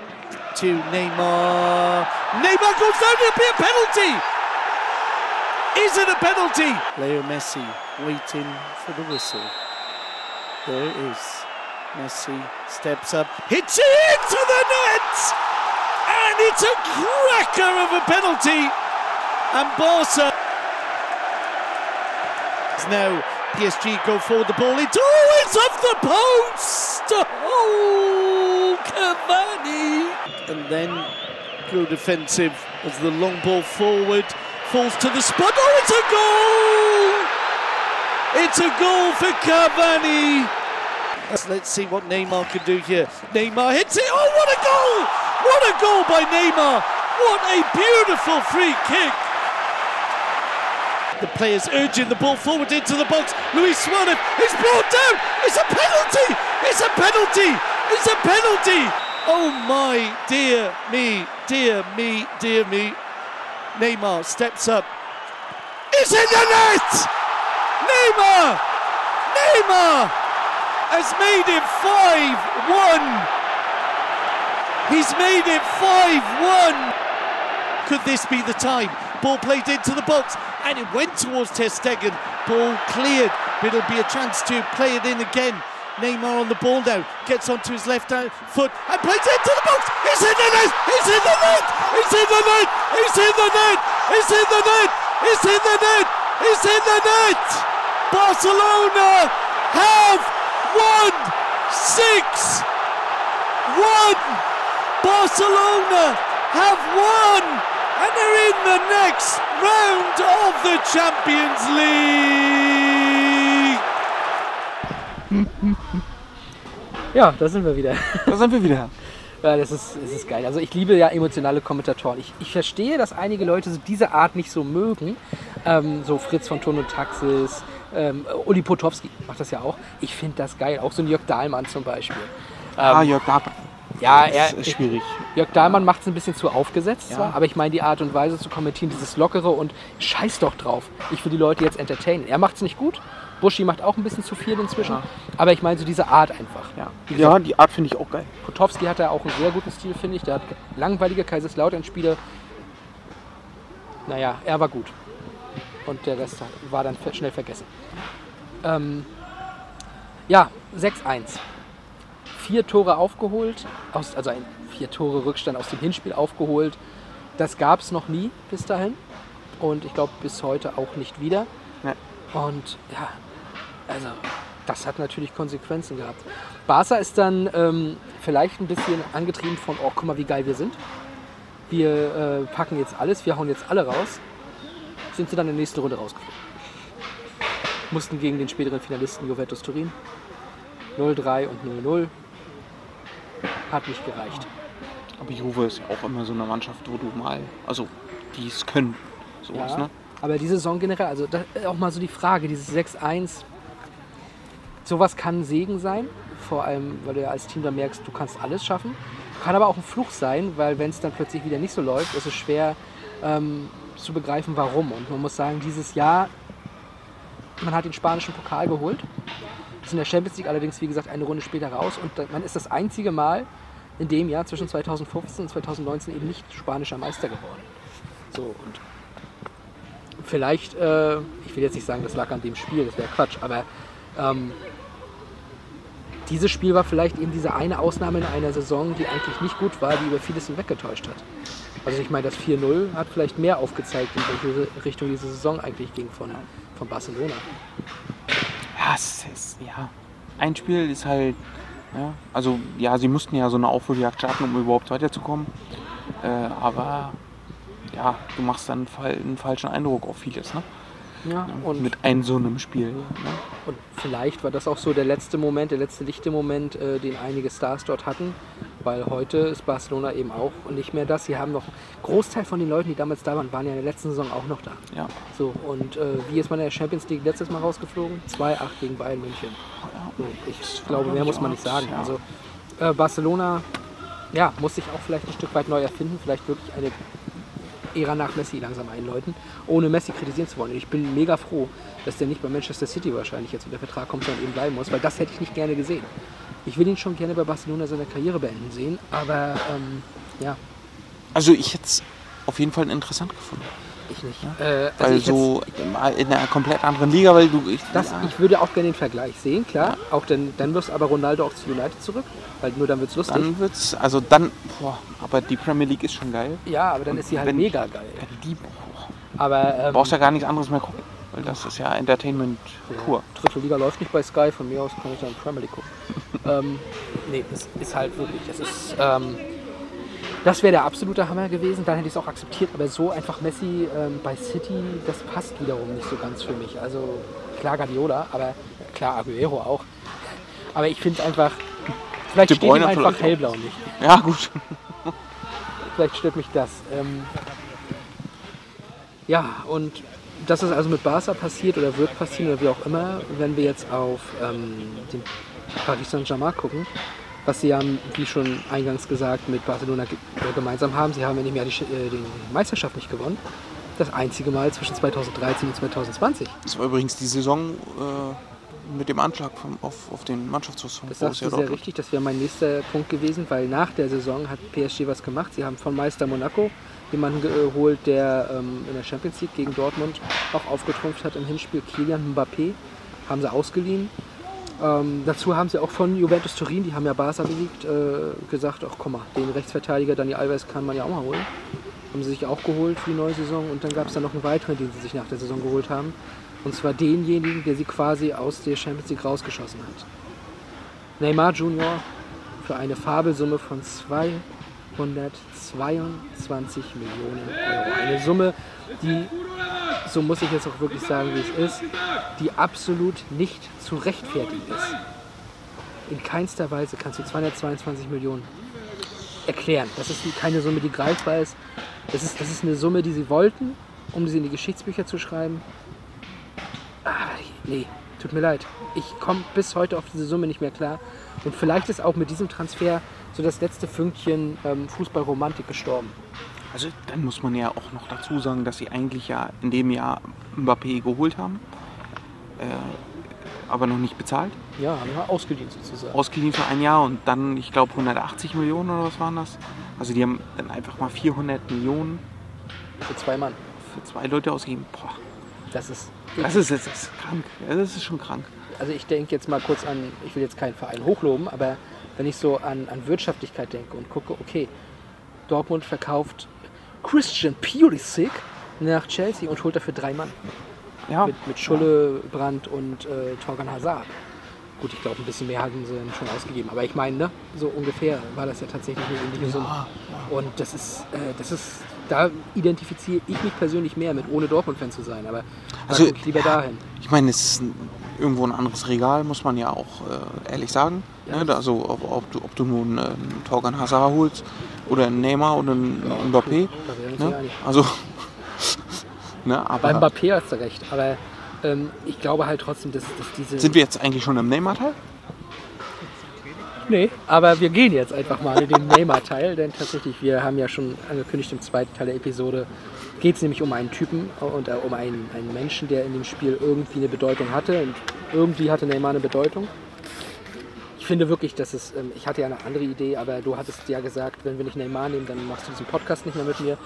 [SPEAKER 7] to Neymar. Neymar goes down, it'll be a penalty! Is it a penalty? Leo Messi waiting for the whistle. There it is. Messi steps up, hits it into the net! And it's a cracker of a penalty. And Barca now. PSG go forward the ball into oh it's off the post! Oh Cavani! And then go defensive as the long ball forward falls to the spot. Oh it's a goal! It's a goal for Cavani! Let's see what Neymar can do here. Neymar hits it. Oh what a goal! What a goal by Neymar. What a beautiful free kick the players urging the ball forward into the box. Luis Suarez is brought down. It's a penalty. It's a penalty. It's a penalty. Oh my dear me, dear me, dear me. Neymar steps up. It's in the net. Neymar. Neymar has made it 5-1. He's made it 5-1. Could this be the time? Ball played into the box and it went towards Ter Stegen. Ball cleared, but it'll be a chance to play it in again. Neymar on the ball now, gets onto his left foot and plays it into the box. It's in the net! It's in the net! It's in the net! It's in the net! It's in the net! It's in the net! In the net! Barcelona have won six one. Barcelona have won and they're in the next round of the Champions League.
[SPEAKER 1] Ja, da sind wir wieder.
[SPEAKER 2] Da sind wir wieder.
[SPEAKER 1] Ja, das ist, das ist geil. Also ich liebe ja emotionale Kommentatoren. Ich, ich verstehe, dass einige Leute so diese Art nicht so mögen. Ähm, so Fritz von Ton und Taxis, ähm, Uli Potowski macht das ja auch. Ich finde das geil. Auch so ein Jörg Dahlmann zum Beispiel.
[SPEAKER 2] ah, Jörg Dahlmann.
[SPEAKER 1] Ja, er,
[SPEAKER 2] Das ist schwierig.
[SPEAKER 1] Jörg Dahlmann macht es ein bisschen zu aufgesetzt
[SPEAKER 2] Ja.
[SPEAKER 1] zwar, aber ich meine die Art und Weise zu kommentieren, dieses Lockere und scheiß doch drauf. Ich will die Leute jetzt entertainen. Er macht es nicht gut. Buschi macht auch ein bisschen zu viel inzwischen.
[SPEAKER 2] Ja.
[SPEAKER 1] Aber ich meine so diese Art einfach.
[SPEAKER 2] Ja,
[SPEAKER 1] gesagt,
[SPEAKER 2] ja die Art finde ich auch geil.
[SPEAKER 1] Potowski hat da auch einen sehr guten Stil, finde ich. Der hat langweilige Kaiserslautern-Spiele. Naja, er war gut. Und der Rest war dann schnell vergessen. Ähm, ja, 6-1. Vier Tore aufgeholt, aus, also ein vier Tore Rückstand aus dem Hinspiel aufgeholt. Das gab es noch nie bis dahin. Und ich glaube bis heute auch nicht wieder.
[SPEAKER 2] Ja.
[SPEAKER 1] Und ja, also das hat natürlich Konsequenzen gehabt. Barca ist dann ähm, vielleicht ein bisschen angetrieben von, oh, guck mal, wie geil wir sind. Wir äh, packen jetzt alles, wir hauen jetzt alle raus. Sind sie dann in der nächsten Runde rausgeflogen. Mussten gegen den späteren Finalisten Juventus Turin 0-3 und 0-0. Hat nicht gereicht.
[SPEAKER 2] Aber Juve ist ja auch immer so eine Mannschaft, wo du mal, also die es können. Sowas,
[SPEAKER 1] Ja,
[SPEAKER 2] ne?
[SPEAKER 1] Aber die Saison generell, also da, auch mal so die Frage, dieses 6-1, sowas kann ein Segen sein, vor allem, weil du ja als Team dann merkst, du kannst alles schaffen. Kann aber auch ein Fluch sein, weil wenn es dann plötzlich wieder nicht so läuft, ist es schwer ähm, zu begreifen, warum. Und man muss sagen, dieses Jahr, man hat den spanischen Pokal geholt, ist in der Champions League allerdings, wie gesagt, eine Runde später raus und man ist das einzige Mal in dem Jahr zwischen 2015 und 2019 eben nicht spanischer Meister geworden. So, und vielleicht, äh, ich will jetzt nicht sagen, das lag an dem Spiel, das wäre Quatsch, aber ähm, dieses Spiel war vielleicht eben diese eine Ausnahme in einer Saison, die eigentlich nicht gut war, die über vieles hinweggetäuscht hat. Also ich meine, das 4-0 hat vielleicht mehr aufgezeigt, in welche Richtung diese Saison eigentlich ging von, von Barcelona.
[SPEAKER 2] Ja, es ist, ja. Ein Spiel ist halt, ja, also ja, sie mussten ja so eine Aufholjagd starten, um überhaupt weiterzukommen. Äh, aber ja, du machst dann einen falschen Eindruck auf vieles. Ne?
[SPEAKER 1] Ja, und,
[SPEAKER 2] Mit einem so einem Spiel. Ne?
[SPEAKER 1] und vielleicht war das auch so der letzte Moment, der letzte lichte Moment, äh, den einige Stars dort hatten. Weil heute ist Barcelona eben auch nicht mehr das. Sie haben noch einen Großteil von den Leuten, die damals da waren, waren ja in der letzten Saison auch noch da.
[SPEAKER 2] Ja.
[SPEAKER 1] So, und äh, wie ist man in der Champions League letztes Mal rausgeflogen? 2-8 gegen Bayern München. So, ich glaube, mehr muss man nicht sagen.
[SPEAKER 2] Ja.
[SPEAKER 1] Also äh, Barcelona ja, muss sich auch vielleicht ein Stück weit neu erfinden, vielleicht wirklich eine Ära nach Messi langsam einläuten, ohne Messi kritisieren zu wollen. Und ich bin mega froh, dass der nicht bei Manchester City wahrscheinlich jetzt unter Vertrag kommt, sondern eben bleiben muss, weil das hätte ich nicht gerne gesehen. Ich will ihn schon gerne bei Barcelona seine Karriere beenden sehen, aber ähm, ja,
[SPEAKER 2] Also ich hätte es auf jeden Fall interessant gefunden.
[SPEAKER 1] Ich nicht. Äh, also
[SPEAKER 2] Weil
[SPEAKER 1] ich
[SPEAKER 2] so mal in einer komplett anderen Liga, weil du. Ich,
[SPEAKER 1] Das,
[SPEAKER 2] ja,
[SPEAKER 1] ich würde auch gerne den Vergleich sehen, klar. Auch dann, dann wirst aber Ronaldo auch zu United zurück, weil nur dann wird es lustig.
[SPEAKER 2] dann wird's. Also dann. Boah, aber die Premier League ist schon geil.
[SPEAKER 1] ja, aber dann ist sie halt mega geil.
[SPEAKER 2] Die
[SPEAKER 1] Aber ähm,
[SPEAKER 2] brauchst ja gar nichts anderes mehr gucken. Weil das ist ja Entertainment pur.
[SPEAKER 1] dritte Liga läuft nicht bei Sky, von mir aus kann ich dann Premier League gucken. ähm, nee, das ist halt wirklich, das ist, ähm, das wäre der absolute Hammer gewesen, dann hätte ich es auch akzeptiert, aber so einfach Messi ähm, bei City, das passt wiederum nicht so ganz für mich. Also klar Guardiola, aber klar Aguero auch. Aber ich finde es einfach, vielleicht steht ihm einfach hellblau nicht.
[SPEAKER 2] Ja, gut.
[SPEAKER 1] Vielleicht stört mich das. Ähm, ja, und das ist also mit Barca passiert oder wird passieren oder wie auch immer, wenn wir jetzt auf ähm, den Paris Saint-Germain gucken, was sie ja, wie schon eingangs gesagt, mit Barcelona äh, gemeinsam haben. Sie haben in dem Jahr die, äh, die Meisterschaft nicht gewonnen. Das einzige Mal zwischen 2013 und 2020.
[SPEAKER 2] Das war übrigens die Saison äh, mit dem Anschlag vom, auf, auf den Mannschaftsbus von
[SPEAKER 1] Das sagst du sehr richtig, das wäre mein nächster Punkt gewesen, weil nach der Saison hat PSG was gemacht. Sie haben von Meister Monaco jemanden geholt, der ähm, in der Champions League gegen Dortmund auch aufgetrumpft hat im Hinspiel. Kilian Mbappé haben sie ausgeliehen. Ähm, dazu haben sie auch von Juventus Turin, die haben ja Barca besiegt, äh, gesagt, ach komm mal, den Rechtsverteidiger Dani Alves kann man ja auch mal holen. Haben sie sich auch geholt für die neue Saison und dann gab es dann noch einen weiteren, den sie sich nach der Saison geholt haben. Und zwar denjenigen, der sie quasi aus der Champions League rausgeschossen hat. Neymar Junior für eine Fabelsumme von 222 Millionen Euro. Eine Summe, die, so muss ich jetzt auch wirklich sagen, wie es ist, die absolut nicht zu rechtfertigen ist. In keinster Weise kannst du 222 Millionen erklären. Das ist keine Summe, die greifbar ist. Das ist, das ist eine Summe, die sie wollten, um sie in die Geschichtsbücher zu schreiben. Aber nee, tut mir leid. Ich komme bis heute auf diese Summe nicht mehr klar. Und vielleicht ist auch mit diesem Transfer so das letzte Fünkchen ähm, Fußballromantik gestorben.
[SPEAKER 2] Also dann muss man ja auch noch dazu sagen, dass sie eigentlich ja in dem Jahr Mbappé geholt haben, äh, aber noch nicht bezahlt.
[SPEAKER 1] Ja, haben wir ausgeliehen sozusagen.
[SPEAKER 2] Ausgeliehen für ein Jahr und dann, ich glaube, 180 Millionen oder was waren das? Also die haben dann einfach mal 400 Millionen
[SPEAKER 1] Für zwei Mann.
[SPEAKER 2] für zwei Leute ausgegeben. Boah,
[SPEAKER 1] Das ist.
[SPEAKER 2] das ist, das ist krank. Das ist schon krank.
[SPEAKER 1] Also ich denke jetzt mal kurz an, ich will jetzt keinen Verein hochloben, aber wenn ich so an, an Wirtschaftlichkeit denke und gucke, okay, Dortmund verkauft Christian Pulisic nach Chelsea und holt dafür drei Mann.
[SPEAKER 2] Ja,
[SPEAKER 1] Mit, mit Schulle, Brandt und äh, Torgan Hazard. Gut, ich glaube, ein bisschen mehr hatten sie schon ausgegeben. Aber ich meine, ne, so ungefähr war das ja tatsächlich eine ähnliche Summe. Und das ist, äh, das ist, da identifiziere ich mich persönlich mehr mit, ohne Dortmund-Fan zu sein. Aber
[SPEAKER 2] Also,
[SPEAKER 1] lieber
[SPEAKER 2] ja.
[SPEAKER 1] dahin.
[SPEAKER 2] Ich meine, es ist ein, irgendwo ein anderes Regal, muss man ja auch äh, ehrlich sagen.
[SPEAKER 1] Ja.
[SPEAKER 2] Ne? Also ob, ob, du, ob du nun äh, einen Torgan Hazard holst oder einen Neymar oder einen Mbappé.
[SPEAKER 1] Ja
[SPEAKER 2] Ne?
[SPEAKER 1] einig.
[SPEAKER 2] Also, ne, aber
[SPEAKER 1] Beim Mbappé hast du recht. Aber ähm, ich glaube halt trotzdem, dass, dass diese.
[SPEAKER 2] sind wir jetzt eigentlich schon im Neymar-Teil?
[SPEAKER 1] Nee, aber wir gehen jetzt einfach mal in den Neymar-Teil, denn tatsächlich, wir haben ja schon angekündigt im zweiten Teil der Episode, geht es nämlich um einen Typen und äh, um einen, einen Menschen, der in dem Spiel irgendwie eine Bedeutung hatte und irgendwie hatte Neymar eine Bedeutung. Ich finde wirklich, dass es, ähm, ich hatte ja eine andere Idee, aber du hattest ja gesagt, wenn wir nicht Neymar nehmen, dann machst du diesen Podcast nicht mehr mit mir.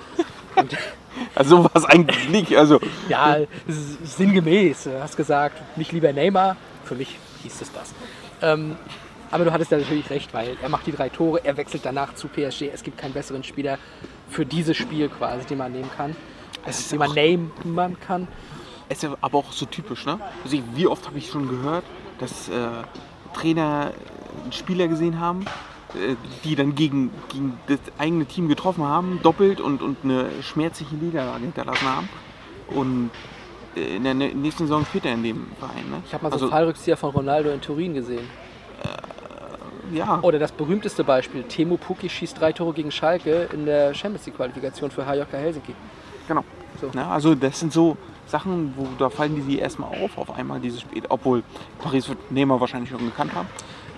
[SPEAKER 1] Und
[SPEAKER 2] Also es eigentlich nicht. Also,
[SPEAKER 1] ja, sinngemäß. Du hast gesagt, mich lieber Neymar. Für mich hieß es das. Ähm, aber du hattest ja natürlich recht, weil er macht die drei Tore, er wechselt danach zu PSG. Es gibt keinen besseren Spieler für dieses Spiel quasi, den man nehmen kann.
[SPEAKER 2] Es ist
[SPEAKER 1] den man nehmen kann.
[SPEAKER 2] es ist ja aber auch so typisch, ne? Also ich, wie oft habe ich schon gehört, dass äh, Trainer äh, Spieler gesehen haben, äh, die dann gegen, gegen das eigene Team getroffen haben, doppelt und, und eine schmerzliche Niederlage hinterlassen haben. Und äh, in der nä- nächsten Saison spielt er in dem Verein. Ne?
[SPEAKER 1] Ich habe mal so
[SPEAKER 2] also,
[SPEAKER 1] einen Fallrückzieher von Ronaldo in Turin gesehen.
[SPEAKER 2] Ja,
[SPEAKER 1] Oder das berühmteste Beispiel, Temo Pukki schießt drei Tore gegen Schalke in der Champions League Qualifikation für HJK Helsinki.
[SPEAKER 2] genau.
[SPEAKER 1] So.
[SPEAKER 2] Ne? Also das sind so Sachen, wo da fallen die sie erstmal auf, auf einmal dieses Spiel. Obwohl Paris wird Neymar wahrscheinlich schon gekannt haben.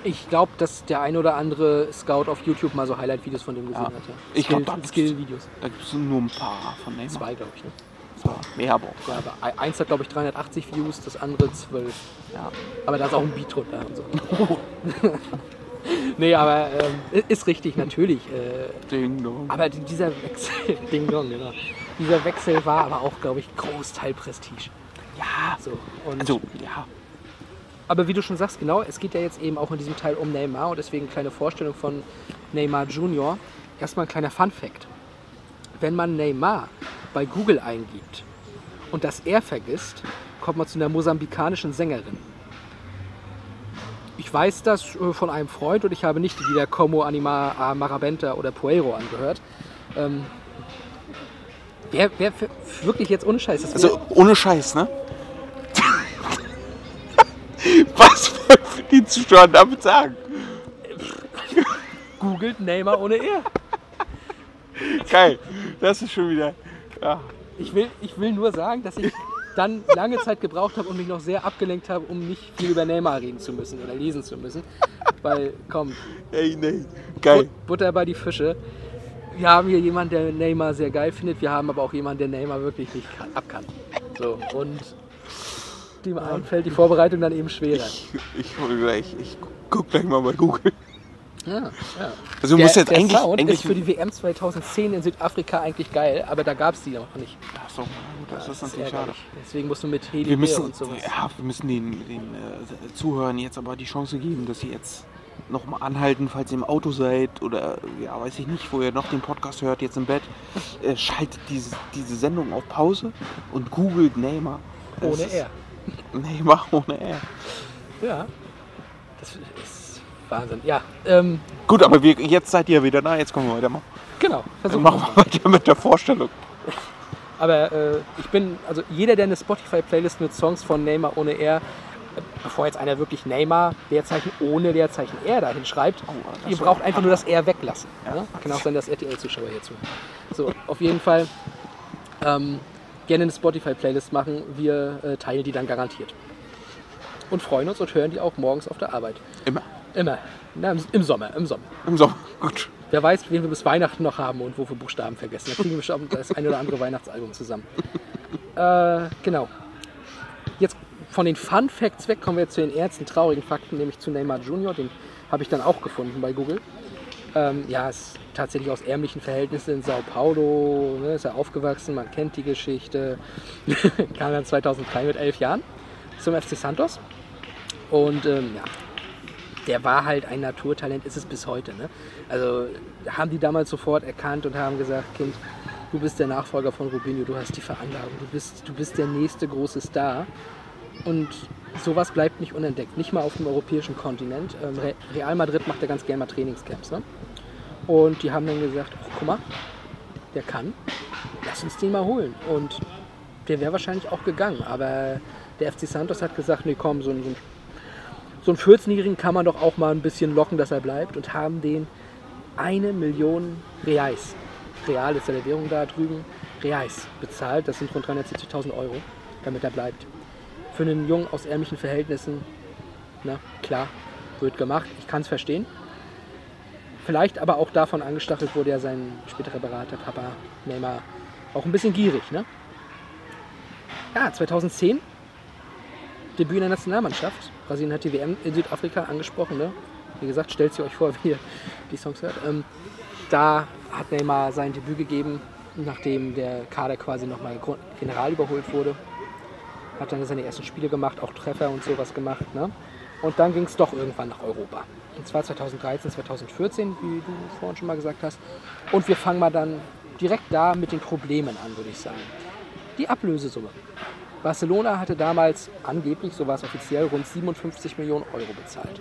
[SPEAKER 1] Ich glaube, dass der ein oder andere Scout auf YouTube mal so Highlight-Videos von dem gesehen
[SPEAKER 2] Ja.
[SPEAKER 1] hat. Ja.
[SPEAKER 2] Ich glaub,
[SPEAKER 1] Skill-
[SPEAKER 2] da
[SPEAKER 1] Skill-Videos.
[SPEAKER 2] Da gibt es nur ein paar von Neymar.
[SPEAKER 1] Zwei, glaube ich. Ne?
[SPEAKER 2] Mehr aber auch.
[SPEAKER 1] Ja, aber eins hat, glaube ich, 380 Views, das andere 12.
[SPEAKER 2] Ja.
[SPEAKER 1] Aber da ist auch ein Beat drunter und so. nee, aber ähm, ist richtig, natürlich. Äh,
[SPEAKER 2] Ding dong.
[SPEAKER 1] aber die- dieser Wechsel, Ding Dong, genau. Dieser Wechsel war aber auch, glaube ich, Großteil Prestige.
[SPEAKER 2] Ja,
[SPEAKER 1] So, und
[SPEAKER 2] also ja.
[SPEAKER 1] Aber wie du schon sagst, genau, es geht ja jetzt eben auch in diesem Teil um Neymar und deswegen kleine Vorstellung von Neymar Junior. Erstmal ein kleiner Fun Fact. Wenn man Neymar bei Google eingibt und das R vergisst, kommt man zu einer mosambikanischen Sängerin. Ich weiß das äh, von einem Freund und ich habe nicht die Lieder Como Anima a Marabenta oder Puero angehört. Ähm, wer, wer wirklich jetzt ohne Scheiß, das
[SPEAKER 2] Also ohne Scheiß, ne? Was wollen die Zuschauer damit sagen?
[SPEAKER 1] googelt Neymar ohne R.
[SPEAKER 2] Geil. Das ist schon wieder. Ja.
[SPEAKER 1] Ich will, ich will nur sagen, dass ich dann lange Zeit gebraucht habe und mich noch sehr abgelenkt habe, um nicht viel über Neymar reden zu müssen oder lesen zu müssen. Weil, komm,
[SPEAKER 2] Ey, nee. Geil.
[SPEAKER 1] But- Butter bei die Fische. Wir haben hier jemanden, der Neymar sehr geil findet. Wir haben aber auch jemanden, der Neymar wirklich nicht kann, abkann. So, und dem einen fällt die Vorbereitung dann eben schwerer.
[SPEAKER 2] Ich hol gleich. Ich guck gleich mal bei Google.
[SPEAKER 1] Ja, ja.
[SPEAKER 2] Also du
[SPEAKER 1] Der,
[SPEAKER 2] musst jetzt
[SPEAKER 1] der
[SPEAKER 2] eigentlich.
[SPEAKER 1] Sound
[SPEAKER 2] eigentlich
[SPEAKER 1] ist für die WM 2010 in Südafrika eigentlich geil, aber da gab es die noch nicht.
[SPEAKER 2] Ach so, das, ist natürlich schade.
[SPEAKER 1] Deswegen musst du mit Heli
[SPEAKER 2] Wir müssen,
[SPEAKER 1] und sowas.
[SPEAKER 2] ja, wir müssen den, den äh, Zuhörern jetzt aber die Chance geben, dass sie jetzt nochmal anhalten, falls ihr im Auto seid oder ja, weiß ich nicht, wo ihr noch den Podcast hört, jetzt im Bett. Äh, schaltet diese, diese Sendung auf Pause und googelt Neymar. Das
[SPEAKER 1] Ohne R.
[SPEAKER 2] Neymar ohne R.
[SPEAKER 1] Ja. Das ist Wahnsinn. Ja, ähm,
[SPEAKER 2] Gut, aber wir, jetzt seid ihr wieder da, jetzt kommen wir weitermachen.
[SPEAKER 1] genau.
[SPEAKER 2] Dann
[SPEAKER 1] Versuchen wir
[SPEAKER 2] machen wir weiter mit der Vorstellung.
[SPEAKER 1] Aber äh, ich bin, also jeder, der eine Spotify-Playlist mit Songs von Neymar ohne R, bevor jetzt einer wirklich Neymar, Leerzeichen ohne Leerzeichen R dahin schreibt,
[SPEAKER 2] Oh,
[SPEAKER 1] ihr braucht einfach nur das R weglassen. Ne? Kann auch sein, dass RTL-Zuschauer hier zuhören. So, auf jeden Fall ähm, gerne eine Spotify-Playlist machen. Wir äh, teilen die dann garantiert. Und freuen uns und hören die auch morgens auf der Arbeit.
[SPEAKER 2] Immer.
[SPEAKER 1] Immer. Na, im, Im Sommer, im Sommer.
[SPEAKER 2] Im Sommer. Gut.
[SPEAKER 1] Wer weiß, wen wir bis Weihnachten noch haben und wo wir Buchstaben vergessen. Da kriegen wir bestimmt das ein oder andere Weihnachtsalbum zusammen. Äh, genau. Jetzt von den Fun Facts weg kommen wir jetzt zu den ernsten, traurigen Fakten, nämlich zu Neymar Junior. Den habe ich dann auch gefunden bei Google. Ähm, ja, ist tatsächlich aus ärmlichen Verhältnissen in Sao Paulo, ne, ist er aufgewachsen, man kennt die Geschichte. Kam dann 2003 mit elf Jahren zum FC Santos. Und ähm, ja, der war halt ein Naturtalent, ist es bis heute. Ne? Also haben die damals sofort erkannt und haben gesagt, Kind, du bist der Nachfolger von Rubinho, du hast die Veranlagung, du bist, du bist der nächste große Star. Und sowas bleibt nicht unentdeckt, nicht mal auf dem europäischen Kontinent. Ähm, Re- Real Madrid macht ja ganz gerne mal Trainingscamps. Ne? Und die haben dann gesagt, ach guck mal, der kann, lass uns den mal holen. Und der wäre wahrscheinlich auch gegangen, aber der FC Santos hat gesagt, nee komm, so ein, so ein so einen 14-Jährigen kann man doch auch mal ein bisschen locken, dass er bleibt und haben den eine Million Reais, Real ist ja der Währung da drüben, Reais bezahlt. Das sind rund 370.000 Euro, damit er bleibt. Für einen Jungen aus ärmlichen Verhältnissen, na klar, wird gemacht. Ich kann es verstehen. Vielleicht aber auch davon angestachelt wurde ja sein späterer Berater, Papa Neymar, auch ein bisschen gierig. Ne? Ja, 2010 Debüt in der Nationalmannschaft. Brasilien hat die WM in Südafrika angesprochen. Ne? Wie gesagt, stellt sie euch vor, wie ihr die Songs hört. Ähm, da hat Neymar sein Debüt gegeben, nachdem der Kader quasi nochmal general überholt wurde. Hat dann seine ersten Spiele gemacht, auch Treffer und sowas gemacht. Ne? Und dann ging es doch irgendwann nach Europa. Und zwar 2013, 2014, wie du vorhin schon mal gesagt hast. Und wir fangen mal dann direkt da mit den Problemen an, würde ich sagen. Die Ablösesumme. Barcelona hatte damals angeblich, so war es offiziell, rund 57 Millionen Euro bezahlt.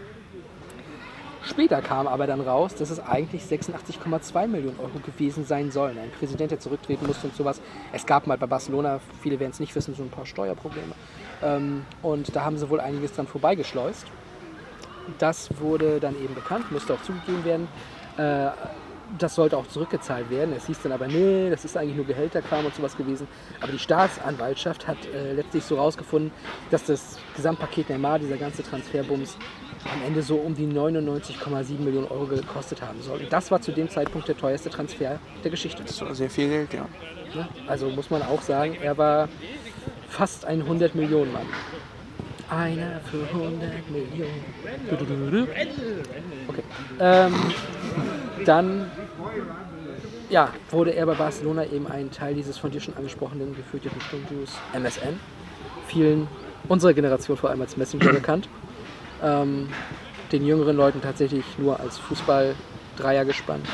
[SPEAKER 1] Später kam aber dann raus, dass es eigentlich 86,2 Millionen Euro gewesen sein sollen. Ein Präsident, der zurücktreten musste und sowas. Es gab mal bei Barcelona, viele werden es nicht wissen, so ein paar Steuerprobleme. Ähm, und da haben sie wohl einiges dran vorbeigeschleust. Das wurde dann eben bekannt, musste auch zugegeben werden. Das sollte auch zurückgezahlt werden. Es hieß dann aber, nee, das ist eigentlich nur Gehälterkram und sowas gewesen. Aber die Staatsanwaltschaft hat äh, letztlich so rausgefunden, dass das Gesamtpaket Neymar, dieser ganze Transferbums, am Ende so um die 99,7 Millionen Euro gekostet haben soll. Und das war zu dem Zeitpunkt der teuerste Transfer der Geschichte.
[SPEAKER 2] Das war sehr viel Geld, ja.
[SPEAKER 1] Ne? Also muss man auch sagen, er war fast ein 100 Millionen Mann. Einer für 100 Millionen. Okay. Ähm, dann ja, wurde er bei Barcelona eben ein Teil dieses von dir schon angesprochenen gefürchteten Sturmduos MSN. Vielen unserer Generation vor allem als Messenger bekannt. Ähm, den jüngeren Leuten tatsächlich nur als Fußball-Dreier gespannt.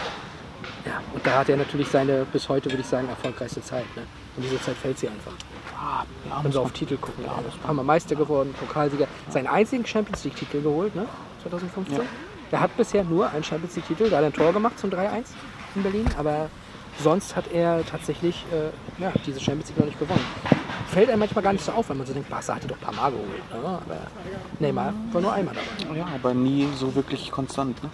[SPEAKER 1] Ja, und da hat er natürlich seine bis heute, würde ich sagen, erfolgreichste Zeit. Ne? Und diese Zeit fällt sie einfach.
[SPEAKER 2] Ah, ja
[SPEAKER 1] Wenn sie auf Titel gucken. Ja, paar Mal Meister geworden, Pokalsieger. Seinen einzigen Champions League-Titel geholt, ne? 2015.
[SPEAKER 2] Ja.
[SPEAKER 1] Er hat bisher nur einen Champions League-Titel, da hat er ein Tor gemacht zum 3-1 in Berlin, aber sonst hat er tatsächlich äh, ja, diese Champions League noch nicht gewonnen. Fällt einem manchmal gar nicht so auf, wenn man so denkt, Barca hat die doch ein paar Mal geholt. Ne? Aber Neymar war nur einmal dabei.
[SPEAKER 2] ja, aber nie so wirklich konstant. Ne?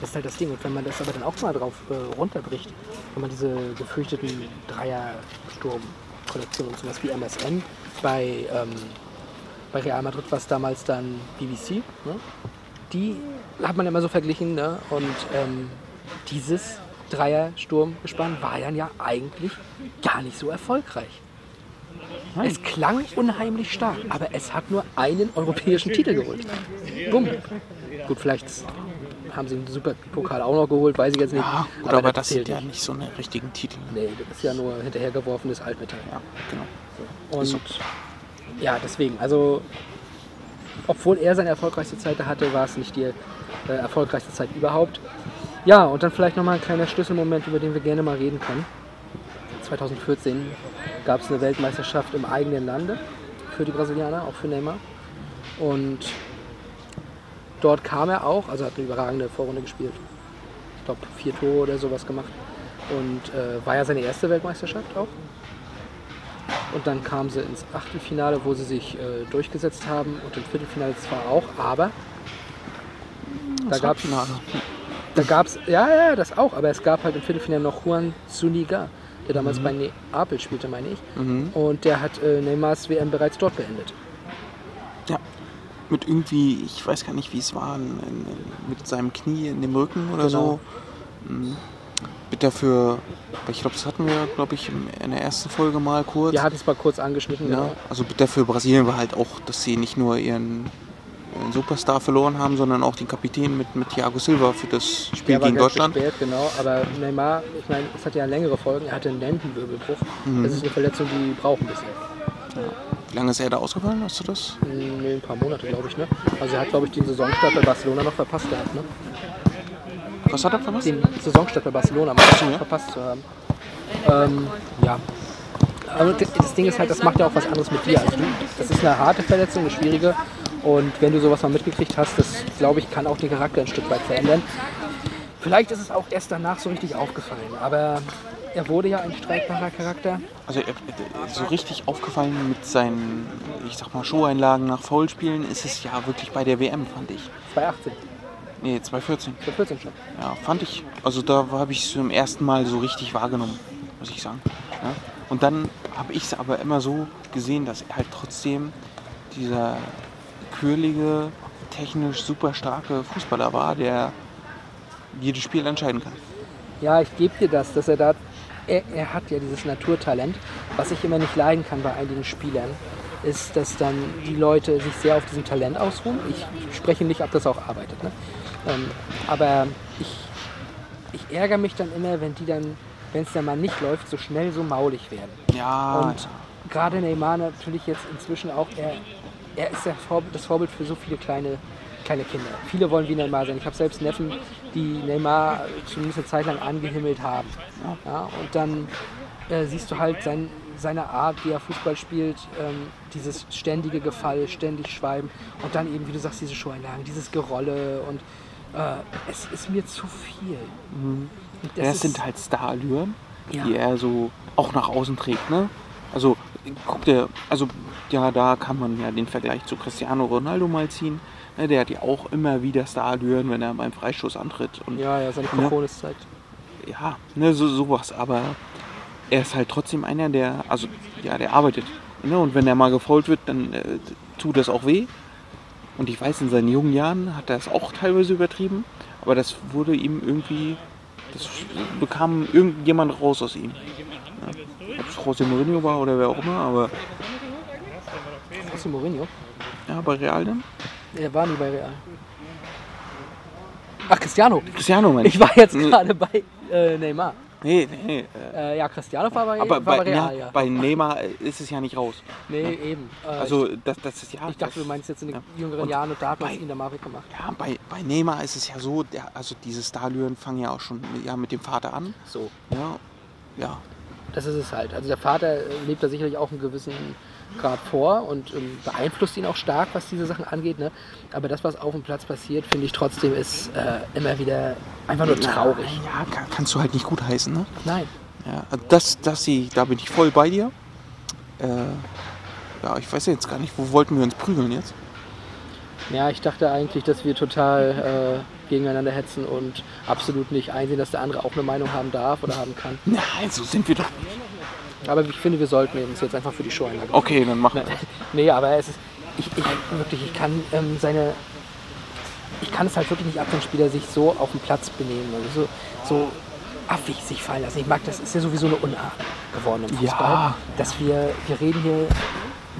[SPEAKER 1] Das ist halt das Ding. Und wenn man das aber dann auch mal drauf äh, runterbricht, wenn man diese gefürchteten Dreier-Sturm-Kollektionen sowas wie MSN bei, ähm, bei Real Madrid war es damals dann BBC, ne? die hat man immer so verglichen. Ne? Und ähm, dieses Dreier-Sturmgespann war dann ja eigentlich gar nicht so erfolgreich. Es klang unheimlich stark, aber es hat nur einen europäischen Titel geholt. Bumm. Gut, vielleicht haben sie den Superpokal auch noch geholt, weiß ich jetzt nicht.
[SPEAKER 2] Ja, gut, aber, das
[SPEAKER 1] zählt
[SPEAKER 2] sind ja
[SPEAKER 1] nicht.
[SPEAKER 2] so eine richtigen Titel.
[SPEAKER 1] Nee, das ist ja nur hinterhergeworfenes Altmetall.
[SPEAKER 2] Ja, genau.
[SPEAKER 1] Und
[SPEAKER 2] so.
[SPEAKER 1] ja, deswegen, also obwohl er seine erfolgreichste Zeit hatte, war es nicht die äh, erfolgreichste Zeit überhaupt. Ja, und dann vielleicht nochmal ein kleiner Schlüsselmoment, über den wir gerne mal reden können. 2014 gab es eine Weltmeisterschaft im eigenen Lande für die Brasilianer, auch für Neymar. Und dort kam er auch, also hat eine überragende Vorrunde gespielt. Ich glaube, vier Tore oder sowas gemacht. Und äh, war ja seine erste Weltmeisterschaft auch. Und dann kamen sie ins Achtelfinale, wo sie sich äh, durchgesetzt haben und im Viertelfinale zwar auch, aber da gab es da gab's, ja, ja, das auch, aber es gab halt im Viertelfinale noch Juan Zuniga, der damals bei Neapel spielte, meine ich. Und der hat äh, Neymars WM bereits dort beendet.
[SPEAKER 2] Ja. Mit irgendwie, ich weiß gar nicht, wie es war, in, in, mit seinem Knie in dem Rücken oder so. Mhm. Bitte dafür, ich glaube, das hatten wir, glaube ich, in der ersten Folge mal kurz.
[SPEAKER 1] Wir hatten es mal kurz angeschnitten,
[SPEAKER 2] Ja,
[SPEAKER 1] genau.
[SPEAKER 2] also bitter für Brasilien war halt auch, dass sie nicht nur ihren, Superstar verloren haben, sondern auch den Kapitän mit, mit Thiago Silva für das Spiel gegen Deutschland.
[SPEAKER 1] Spät, genau, aber Neymar, ich meine, es hat ja längere Folgen. Er hatte einen Lendenwirbelbruch.
[SPEAKER 2] Mhm.
[SPEAKER 1] Das ist eine Verletzung, die braucht ein bisschen.
[SPEAKER 2] Wie lange ist er da ausgefallen? Hast du das?
[SPEAKER 1] Nee, ein paar Monate, glaube ich. Ne? Also er hat, glaube ich, den Saisonstart bei Barcelona noch verpasst gehabt. Ne?
[SPEAKER 2] Was hat er verpasst?
[SPEAKER 1] Den Saisonstart bei Barcelona mal
[SPEAKER 2] ja.
[SPEAKER 1] verpasst zu haben. Ähm, ja. Aber das Ding ist halt, das macht ja auch was anderes mit dir. Also du, das ist eine harte Verletzung, eine schwierige. Und wenn du sowas mal mitgekriegt hast, das glaube ich, kann auch den Charakter ein Stück weit verändern. Vielleicht ist es auch erst danach so richtig aufgefallen. Aber er wurde ja ein streitbarer Charakter.
[SPEAKER 2] Also er, so richtig aufgefallen mit seinen, ich sag mal, Showeinlagen nach Foulspielen ist es ja wirklich bei der WM, fand ich.
[SPEAKER 1] 2018,
[SPEAKER 2] Nee, 2014.
[SPEAKER 1] 2014 schon.
[SPEAKER 2] Ja, fand ich. Also da habe ich es zum ersten Mal so richtig wahrgenommen, muss ich sagen. Ja? Und dann habe ich es aber immer so gesehen, dass er halt trotzdem dieser quirlige, technisch super starke Fußballer war, der jedes Spiel entscheiden kann.
[SPEAKER 1] Ja, ich gebe dir das, dass er da. Er, er hat ja dieses Naturtalent. Was ich immer nicht leiden kann bei einigen Spielern, ist, dass dann die Leute sich sehr auf diesem Talent ausruhen. Ich spreche nicht, ob das auch arbeitet. Ne? Ähm, aber ich, ich ärgere mich dann immer, wenn die dann, wenn es dann mal nicht läuft, so schnell so maulig werden.
[SPEAKER 2] Ja,
[SPEAKER 1] Und gerade Neymar natürlich jetzt inzwischen auch, er, er ist Vorbild, das Vorbild für so viele kleine, kleine Kinder. Viele wollen wie Neymar sein. Ich habe selbst Neffen, die Neymar zumindest eine Zeit lang angehimmelt haben. Ja, und dann äh, siehst du halt sein, seine Art, wie er Fußball spielt, ähm, dieses ständige Gefall, ständig Schweiben und dann eben, wie du sagst, diese Showeinlagen, dieses Gerolle und Äh, es ist mir zu viel. Und
[SPEAKER 2] Das,
[SPEAKER 1] ist-
[SPEAKER 2] sind halt Starallüren,
[SPEAKER 1] Ja.
[SPEAKER 2] die er so auch nach außen trägt. Ne? Also guck dir, also ja, da kann man ja den Vergleich zu Cristiano Ronaldo mal ziehen. Ne, der hat ja auch immer wieder Starallüren, wenn er beim Freistoß antritt. Und
[SPEAKER 1] Ja, ja, seine
[SPEAKER 2] Ja.
[SPEAKER 1] Cojones zeigt.
[SPEAKER 2] ja, ne, so, sowas. Aber er ist halt trotzdem einer, der, also ja, der arbeitet. Ne? Und wenn er mal gefault wird, dann äh, tut das auch weh. Und ich weiß, in seinen jungen Jahren hat er es auch teilweise übertrieben. Aber das wurde ihm irgendwie, das bekam irgendjemand raus aus ihm. Ja. Ob es José Mourinho war oder wer auch immer, aber
[SPEAKER 1] José Mourinho?
[SPEAKER 2] ja, bei Real dann.
[SPEAKER 1] Er war nie bei Real. Ach, Cristiano.
[SPEAKER 2] Cristiano, meine
[SPEAKER 1] Ich war jetzt gerade bei äh, Neymar.
[SPEAKER 2] Nee, nee. Äh,
[SPEAKER 1] Äh, ja, Cristiano war bei,
[SPEAKER 2] aber
[SPEAKER 1] war
[SPEAKER 2] bei,
[SPEAKER 1] bei Real,
[SPEAKER 2] ja,
[SPEAKER 1] ja.
[SPEAKER 2] bei Neymar ist es ja nicht raus.
[SPEAKER 1] Nee, eben. Äh,
[SPEAKER 2] Also das, das ist ja.
[SPEAKER 1] ich, ich dachte,
[SPEAKER 2] das,
[SPEAKER 1] du meinst jetzt in den
[SPEAKER 2] ja.
[SPEAKER 1] jüngeren
[SPEAKER 2] Und
[SPEAKER 1] Jahren und da hat man ihn der Marek gemacht.
[SPEAKER 2] Ja, bei, bei Neymar ist es ja so, der, also diese Starlüren fangen ja auch schon mit, ja, mit dem Vater an.
[SPEAKER 1] So,
[SPEAKER 2] Ja, ja.
[SPEAKER 1] das ist es halt. Also der Vater äh, lebt da sicherlich auch einen gewissen Grad vor und ähm, beeinflusst ihn auch stark, was diese Sachen angeht. Ne? Aber das, was auf dem Platz passiert, finde ich trotzdem ist äh, immer wieder einfach nur traurig.
[SPEAKER 2] Ja, kann, kannst du halt nicht gut heißen, ne?
[SPEAKER 1] Nein.
[SPEAKER 2] Ja, das, das ich, da bin ich voll bei dir. Äh, ja, ich weiß jetzt gar nicht, wo wollten wir uns prügeln jetzt?
[SPEAKER 1] Ja, ich dachte eigentlich, dass wir total äh, gegeneinander hetzen und absolut nicht einsehen, dass der andere auch eine Meinung haben darf oder haben kann.
[SPEAKER 2] Nein, so sind wir doch.
[SPEAKER 1] Aber ich finde, wir sollten uns jetzt einfach für die Show einladen.
[SPEAKER 2] Okay, dann machen wir.
[SPEAKER 1] nee, aber es ist. Ich, ich wirklich, ich kann ähm, seine. Ich kann es halt wirklich nicht ab, wenn Spieler sich so auf dem Platz benehmen. Also so, so affig sich fallen lassen. Ich mag das, ist ja sowieso eine Unart geworden im Fußball.
[SPEAKER 2] Ja.
[SPEAKER 1] Dass wir, wir reden hier,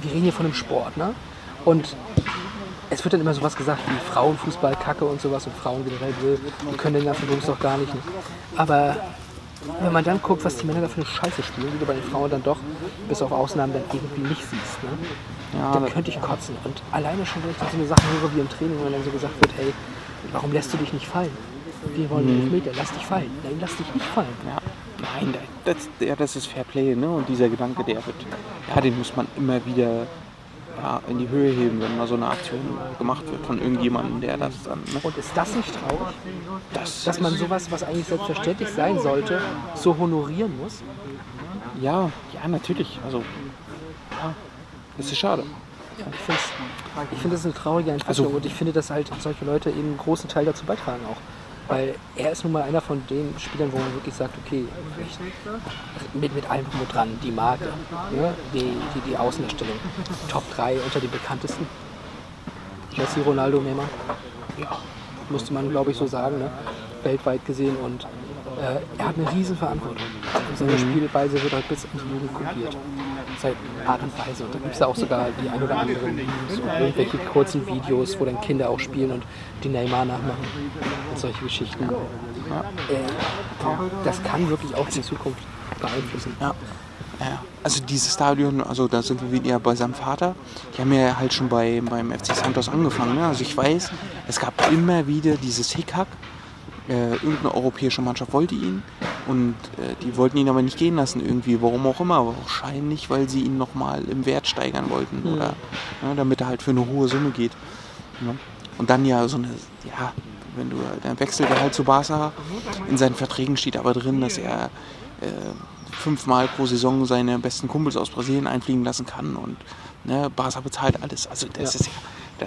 [SPEAKER 1] wir reden hier von einem Sport, ne? Und es wird dann immer sowas gesagt wie Frauenfußball, Kacke und sowas und Frauen generell will, die können den ganzen Bums doch gar nicht. Ne? Aber wenn man dann guckt, was die Männer da für eine Scheiße spielen, die du bei den Frauen dann doch, bis auf Ausnahmen, dann irgendwie nicht siehst. Ne?
[SPEAKER 2] Ja,
[SPEAKER 1] dann könnte ich kotzen. Und alleine schon, wenn ich dann so eine Sache höre wie im Training, wenn dann so gesagt wird, ey, warum lässt du dich nicht fallen? Wir wollen einen Elfmeter, lass dich fallen. Nein, lass dich nicht fallen.
[SPEAKER 2] Ja. Nein, das, ja, das ist Fair Play, ne? Und dieser Gedanke, der wird, ja, den muss man immer wieder ja, in die Höhe heben, wenn mal so eine Aktion gemacht wird von irgendjemandem, der das dann. Ne?
[SPEAKER 1] Und ist das nicht traurig,
[SPEAKER 2] Das,
[SPEAKER 1] dass man sowas, was eigentlich selbstverständlich sein sollte, so honorieren muss?
[SPEAKER 2] ja, ja, natürlich. Also, ja, das ist schade.
[SPEAKER 1] Ja, ich finde ich find, das ist eine traurige Entwicklung
[SPEAKER 2] Also-
[SPEAKER 1] und ich finde, dass halt solche Leute eben einen großen Teil dazu beitragen auch. Weil er ist nun mal einer von den Spielern, wo man wirklich sagt, okay, ich, mit, mit allem drum und dran, die Marke, ne? die, die, die Außendarstellung, Top 3 unter den bekanntesten. Messi, Ronaldo, Neymar. Ja, musste man glaube ich so sagen, ne? weltweit gesehen und äh, er hat eine riesen Verantwortung. Und seine Spielweise wird halt bis in die Jugend kopiert. Seine Art und Weise. Und da gibt es ja auch sogar die ein oder und irgendwelche kurzen Videos, wo dann Kinder auch spielen und die Neymar nachmachen und solche Geschichten. Äh, das kann wirklich auch die Zukunft beeinflussen.
[SPEAKER 2] Ja. Ja, also dieses Stadion, also da sind wir wieder bei seinem Vater. Die haben ja halt schon bei, beim FC Santos angefangen. Ne? Also ich weiß, es gab immer wieder dieses Hickhack. Äh, irgendeine europäische Mannschaft wollte ihn und äh, die wollten ihn aber nicht gehen lassen irgendwie, warum auch immer. Wahrscheinlich, weil sie ihn nochmal im Wert steigern wollten oder ne, damit er halt für eine hohe Summe geht. Ne? Und dann ja so eine, ja, wenn du, dann wechselt er halt zu Barca. In seinen Verträgen steht aber drin, dass er äh, fünfmal pro Saison seine besten Kumpels aus Brasilien einfliegen lassen kann und ne, Barca bezahlt alles. Also das
[SPEAKER 1] Ja.
[SPEAKER 2] ist ja,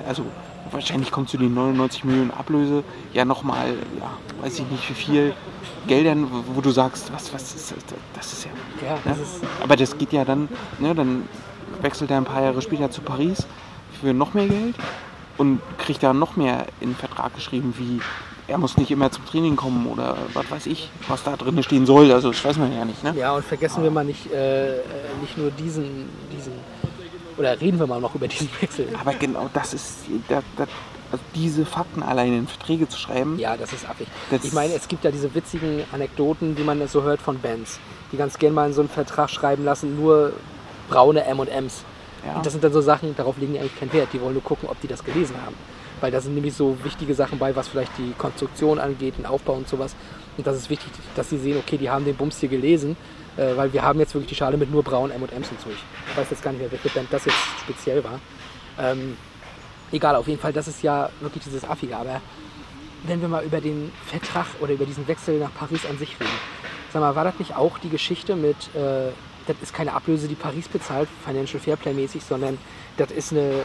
[SPEAKER 2] also wahrscheinlich kommt zu den 99 Millionen Ablöse ja nochmal, ja, weiß ich nicht wie viel Geldern, wo, wo du sagst, was, was ist das? Das ist ja.
[SPEAKER 1] Ja, das
[SPEAKER 2] Ne?
[SPEAKER 1] ist,
[SPEAKER 2] Aber das geht ja dann, ne, dann wechselt er ein paar Jahre später zu Paris für noch mehr Geld und kriegt da noch mehr in den Vertrag geschrieben, wie er muss nicht immer zum Training kommen oder was weiß ich, was da drin stehen soll. Also das weiß man ja nicht. Ne?
[SPEAKER 1] ja, und vergessen wir mal nicht, äh, äh, nicht nur diesen, diesen, oder reden wir mal noch über diesen Wechsel.
[SPEAKER 2] Aber genau das ist, da, da, also diese Fakten alleine in Verträge zu schreiben,
[SPEAKER 1] Ja, das ist affig.
[SPEAKER 2] Das-
[SPEAKER 1] ich meine, es gibt ja diese witzigen Anekdoten, die man so hört von Bands, die ganz gern mal in so einen Vertrag schreiben lassen, nur braune M&Ms.
[SPEAKER 2] Ja.
[SPEAKER 1] Und das sind dann so Sachen, darauf legen die eigentlich keinen Wert. Die wollen nur gucken, ob die das gelesen haben. Weil da sind nämlich so wichtige Sachen bei, was vielleicht die Konstruktion angeht, den Aufbau und sowas. Und das ist wichtig, dass sie sehen, okay, die haben den Bums hier gelesen, äh, weil wir haben jetzt wirklich die Schale mit nur braunen M&Ms und so. Ich weiß jetzt gar nicht mehr, welche Band das jetzt speziell war. Ähm, egal, auf jeden Fall, das ist ja wirklich dieses Affige. Aber wenn wir mal über den Vertrag oder über diesen Wechsel nach Paris an sich reden. Sag mal, war das nicht auch die Geschichte mit, äh, das ist keine Ablöse, die Paris bezahlt, Financial Fairplay mäßig, sondern das ist eine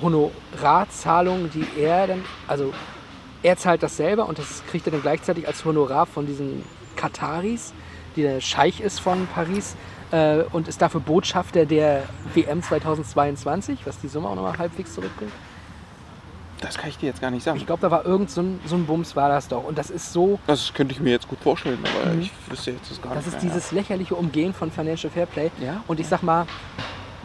[SPEAKER 1] Honorarzahlung, die er dann, also er zahlt das selber und das kriegt er dann gleichzeitig als Honorar von diesen Kataris, der Scheich ist von Paris äh, und ist dafür Botschafter der WM 2022, was die Summe auch nochmal halbwegs zurückbringt.
[SPEAKER 2] Das kann ich dir jetzt gar nicht sagen.
[SPEAKER 1] Ich glaube, da war irgend so ein, so ein Bums war das doch. Und das ist so,
[SPEAKER 2] Das könnte ich mir jetzt gut vorstellen, aber
[SPEAKER 1] Mhm.
[SPEAKER 2] ich wüsste jetzt das gar
[SPEAKER 1] das
[SPEAKER 2] nicht.
[SPEAKER 1] ist
[SPEAKER 2] mehr,
[SPEAKER 1] dieses lächerliche Umgehen von Financial Fairplay.
[SPEAKER 2] Ja.
[SPEAKER 1] Und ich sag mal,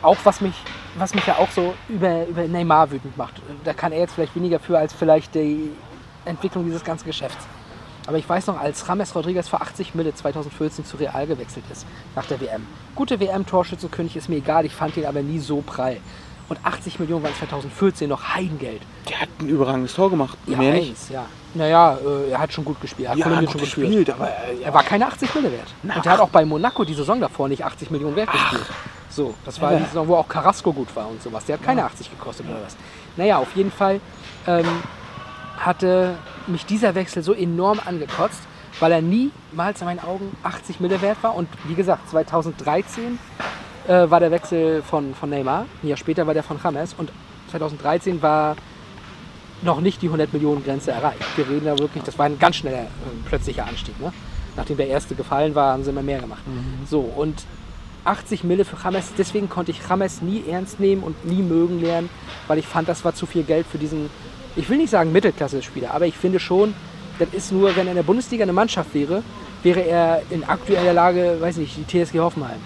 [SPEAKER 1] auch was mich, was mich ja auch so über, über Neymar wütend macht. Da kann er jetzt vielleicht weniger für als vielleicht die Entwicklung dieses ganzen Geschäfts. Aber ich weiß noch, als James Rodriguez für 80 Mille 2014 zu Real gewechselt ist, nach der WM. Gute WM-Torschützenkönig ist mir egal, ich fand ihn aber nie so prall. Und 80 Millionen waren 2014 noch Heidengeld.
[SPEAKER 2] ja. Der hat ein überragendes Tor gemacht.
[SPEAKER 1] Ja,
[SPEAKER 2] Mehr nicht.
[SPEAKER 1] eins, ja. Naja, äh, er hat schon gut gespielt. Er hat
[SPEAKER 2] Ja,
[SPEAKER 1] Kolumbien
[SPEAKER 2] gut
[SPEAKER 1] schon
[SPEAKER 2] gespielt,
[SPEAKER 1] gespielt.
[SPEAKER 2] aber, äh,
[SPEAKER 1] er war keine 80 Mille wert. Und er hat auch bei Monaco die Saison davor nicht 80 Millionen wert gespielt. So, das war die Saison, wo auch Carrasco gut war und sowas. Der hat keine 80 gekostet oder was. Naja, auf jeden Fall ähm, hatte mich dieser Wechsel so enorm angekotzt, weil er niemals in meinen Augen 80 Mille wert war. Und wie gesagt, 2013 äh, war der Wechsel von, von Neymar. Ein Jahr später war der von James. Und 2013 war noch nicht die 100 Millionen Grenze erreicht. Wir reden da wirklich, das war ein ganz schneller, äh, plötzlicher Anstieg. Ne? Nachdem der erste gefallen war, haben sie immer mehr gemacht. So, und 80 Mille für James, deswegen konnte ich James nie ernst nehmen und nie mögen lernen, weil ich fand, das war zu viel Geld für diesen, ich will nicht sagen Mittelklasse-Spieler, aber ich finde schon, das ist nur, wenn er in der Bundesliga eine Mannschaft wäre, wäre er in aktueller Lage, weiß nicht, die TSG Hoffenheim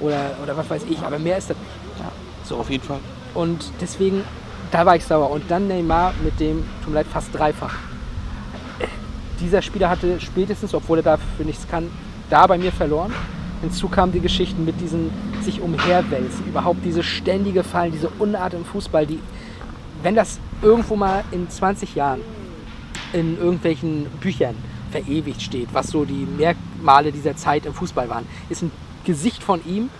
[SPEAKER 1] oder, oder was weiß ich, aber mehr ist das nicht.
[SPEAKER 2] Ja, so auf jeden Fall.
[SPEAKER 1] Und deswegen, da war ich sauer. Und dann Neymar mit dem, tut mir leid, fast dreifach. Dieser Spieler hatte spätestens, obwohl er dafür nichts kann, da bei mir verloren. Hinzu kamen die Geschichten mit diesen sich umherwälzen, überhaupt diese ständige Fallen, diese Unart im Fußball, die, wenn das irgendwo mal in 20 Jahren in irgendwelchen Büchern verewigt steht, was so die Merkmale dieser Zeit im Fußball waren, ist ein Gesicht von ihm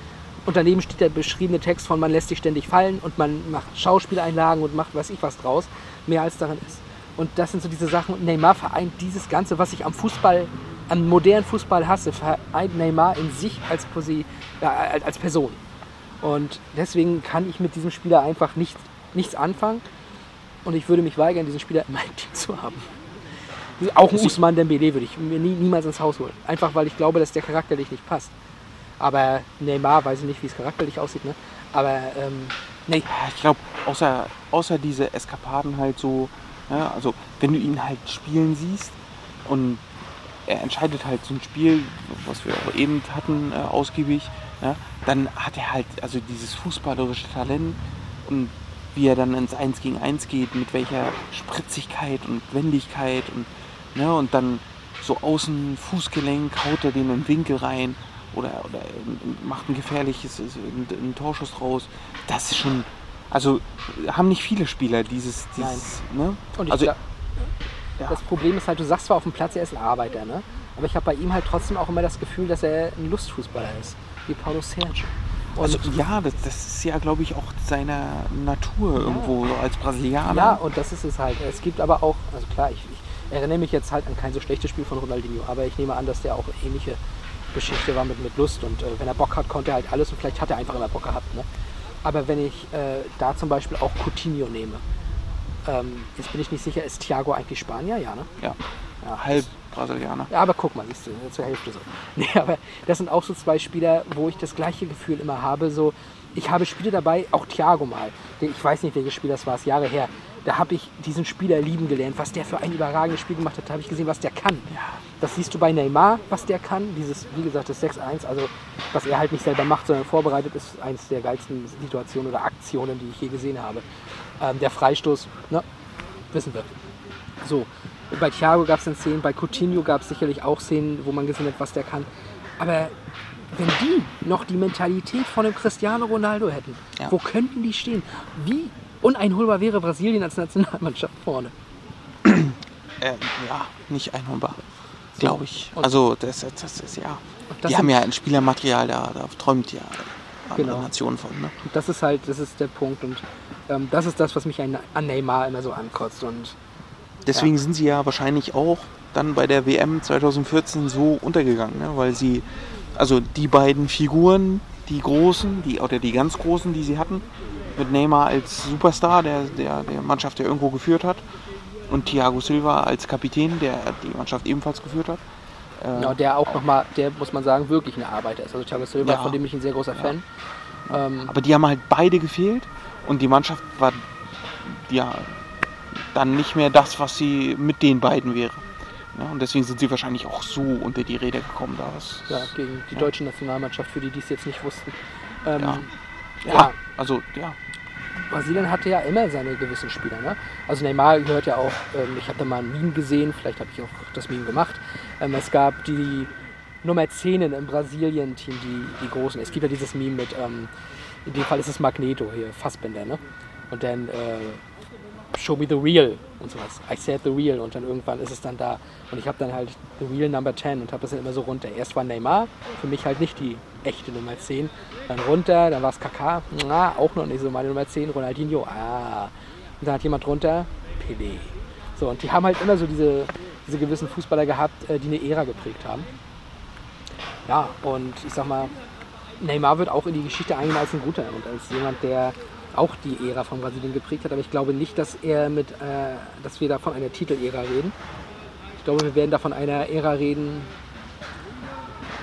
[SPEAKER 1] und daneben steht der beschriebene Text von man lässt sich ständig fallen und man macht Schauspieleinlagen und macht weiß ich was draus, mehr als darin ist. Und das sind so diese Sachen. Neymar vereint dieses Ganze, was ich am Fußball, am modernen Fußball hasse, vereint Neymar in sich als, Posi, ja, als Person. Und deswegen kann ich mit diesem Spieler einfach nicht, nichts anfangen. Und ich würde mich weigern, diesen Spieler in meinem Team zu haben. Auch ein Usman Dembele würde ich mir nie, niemals ins Haus holen. Einfach weil ich glaube, dass der charakterlich nicht passt. Aber Neymar, weiß ich nicht, wie es charakterlich aussieht, ne? Aber ähm, nee,
[SPEAKER 2] ich glaube, außer, außer diese Eskapaden halt so, ja, also wenn du ihn halt spielen siehst und er entscheidet halt so ein Spiel, was wir auch eben hatten, äh, ausgiebig, ja, dann hat er halt also dieses fußballerische Talent und wie er dann ins 1 gegen 1 geht, mit welcher Spritzigkeit und Wendigkeit und, ne, und dann so außen Fußgelenk haut er den in den Winkel rein oder, oder macht ein gefährliches einen, einen Torschuss raus. Das ist schon, also haben nicht viele Spieler dieses, dieses ne?
[SPEAKER 1] Und ich
[SPEAKER 2] also,
[SPEAKER 1] glaub,
[SPEAKER 2] ja.
[SPEAKER 1] das Problem ist halt, du sagst zwar auf dem Platz, er ist ein Arbeiter, ne? Aber ich habe bei ihm halt trotzdem auch immer das Gefühl, dass er ein Lustfußballer ist. Wie Paulo Sergio. Und
[SPEAKER 2] also ja, das, das ist ja, glaube ich, auch seiner Natur irgendwo so als Brasilianer.
[SPEAKER 1] Ja, und das ist es halt. Es gibt aber auch, also klar, ich, ich erinnere mich jetzt halt an kein so schlechtes Spiel von Ronaldinho, aber ich nehme an, dass der auch ähnliche Geschichte war mit, mit Lust und äh, wenn er Bock hat, konnte er halt alles und vielleicht hat er einfach immer Bock gehabt. Ne? Aber wenn ich äh, da zum Beispiel auch Coutinho nehme, ähm, jetzt bin ich nicht sicher, ist Thiago eigentlich Spanier? Ja, ne?
[SPEAKER 2] ja.
[SPEAKER 1] Ja,
[SPEAKER 2] halb Brasilianer.
[SPEAKER 1] Ja, aber guck mal, siehst du, zur Hälfte so. Nee, aber das sind auch so zwei Spieler, wo ich das gleiche Gefühl immer habe. So, ich habe Spiele dabei, auch Thiago mal. Ich weiß nicht, welches Spiel das war, ist Jahre her. Da habe ich diesen Spieler lieben gelernt. Was der für ein überragendes Spiel gemacht hat, habe ich gesehen, was der kann. Das siehst du bei Neymar, was der kann. Dieses, wie gesagt, das 6-1, also was er halt nicht selber macht, sondern vorbereitet, ist eines der geilsten Situationen oder Aktionen, die ich je gesehen habe. Ähm, der Freistoß, ne? wissen wir. So, bei Thiago gab es dann Szenen, bei Coutinho gab es sicherlich auch Szenen, wo man gesehen hat, was der kann. Aber wenn die noch die Mentalität von einem Cristiano Ronaldo hätten,
[SPEAKER 2] Ja.
[SPEAKER 1] wo könnten die stehen? Wie uneinholbar wäre Brasilien als Nationalmannschaft vorne?
[SPEAKER 2] Äh, ja, nicht einholbar. Glaube ich.
[SPEAKER 1] Und-
[SPEAKER 2] Also das, das, das ist ja. Die haben ja ein Spielermaterial, da, da träumt ja
[SPEAKER 1] Genau.
[SPEAKER 2] Nationen von. Ne?
[SPEAKER 1] Das ist halt, das ist der Punkt. Und ähm, das ist das, was mich an, an Neymar immer so ankotzt. Und
[SPEAKER 2] deswegen sind sie ja wahrscheinlich auch dann bei der WM 2014 so untergegangen, ne? weil sie, also die beiden Figuren, die großen, die oder die ganz großen, die sie hatten, mit Neymar als Superstar, der der, der Mannschaft ja irgendwo geführt hat, und Thiago Silva als Kapitän, der die Mannschaft ebenfalls geführt hat. Äh,
[SPEAKER 1] Ja, der auch nochmal, der muss man sagen, wirklich eine Arbeiter ist. Also Thiago Silva,
[SPEAKER 2] Ja.
[SPEAKER 1] von dem ich ein sehr großer Fan. Ähm,
[SPEAKER 2] Aber die haben halt beide gefehlt und die Mannschaft war ja dann nicht mehr das, was sie mit den beiden wäre. Ja, und deswegen sind sie wahrscheinlich auch so unter die Räder gekommen da. Das,
[SPEAKER 1] ja, gegen die
[SPEAKER 2] Ja.
[SPEAKER 1] deutsche Nationalmannschaft, für die, die es jetzt nicht wussten. Ähm,
[SPEAKER 2] Ja.
[SPEAKER 1] ja.
[SPEAKER 2] ja, also ja.
[SPEAKER 1] Brasilien hatte ja immer seine gewissen Spieler. Ne? Also Neymar gehört ja auch, ähm, ich habe da mal ein Meme gesehen, vielleicht habe ich auch das Meme gemacht. Ähm, es gab die Nummer 10 im Brasilien-Team, die, die großen. Es gibt ja dieses Meme mit, ähm, in dem Fall ist es Magneto hier, Fassbender, ne? Und dann äh, Show me the real und sowas. I said the real und dann irgendwann ist es dann da. Und ich habe dann halt the real Number 10 und habe das dann immer so runter. Erst war Neymar, für mich halt nicht die echte Nummer 10. Dann runter, dann war es Kaká, na, auch noch nicht so meine Nummer 10. Ronaldinho, ah. Und dann hat jemand drunter, Pelé. So, und die haben halt immer so diese, diese gewissen Fußballer gehabt, äh, die eine Ära geprägt haben. Ja, und ich sag mal, Neymar wird auch in die Geschichte eingehen als ein guter und als jemand, der auch die Ära von Brasilien geprägt hat. Aber ich glaube nicht, dass er mit, äh, dass wir da von einer Titelära reden. Ich glaube, wir werden da von einer Ära reden,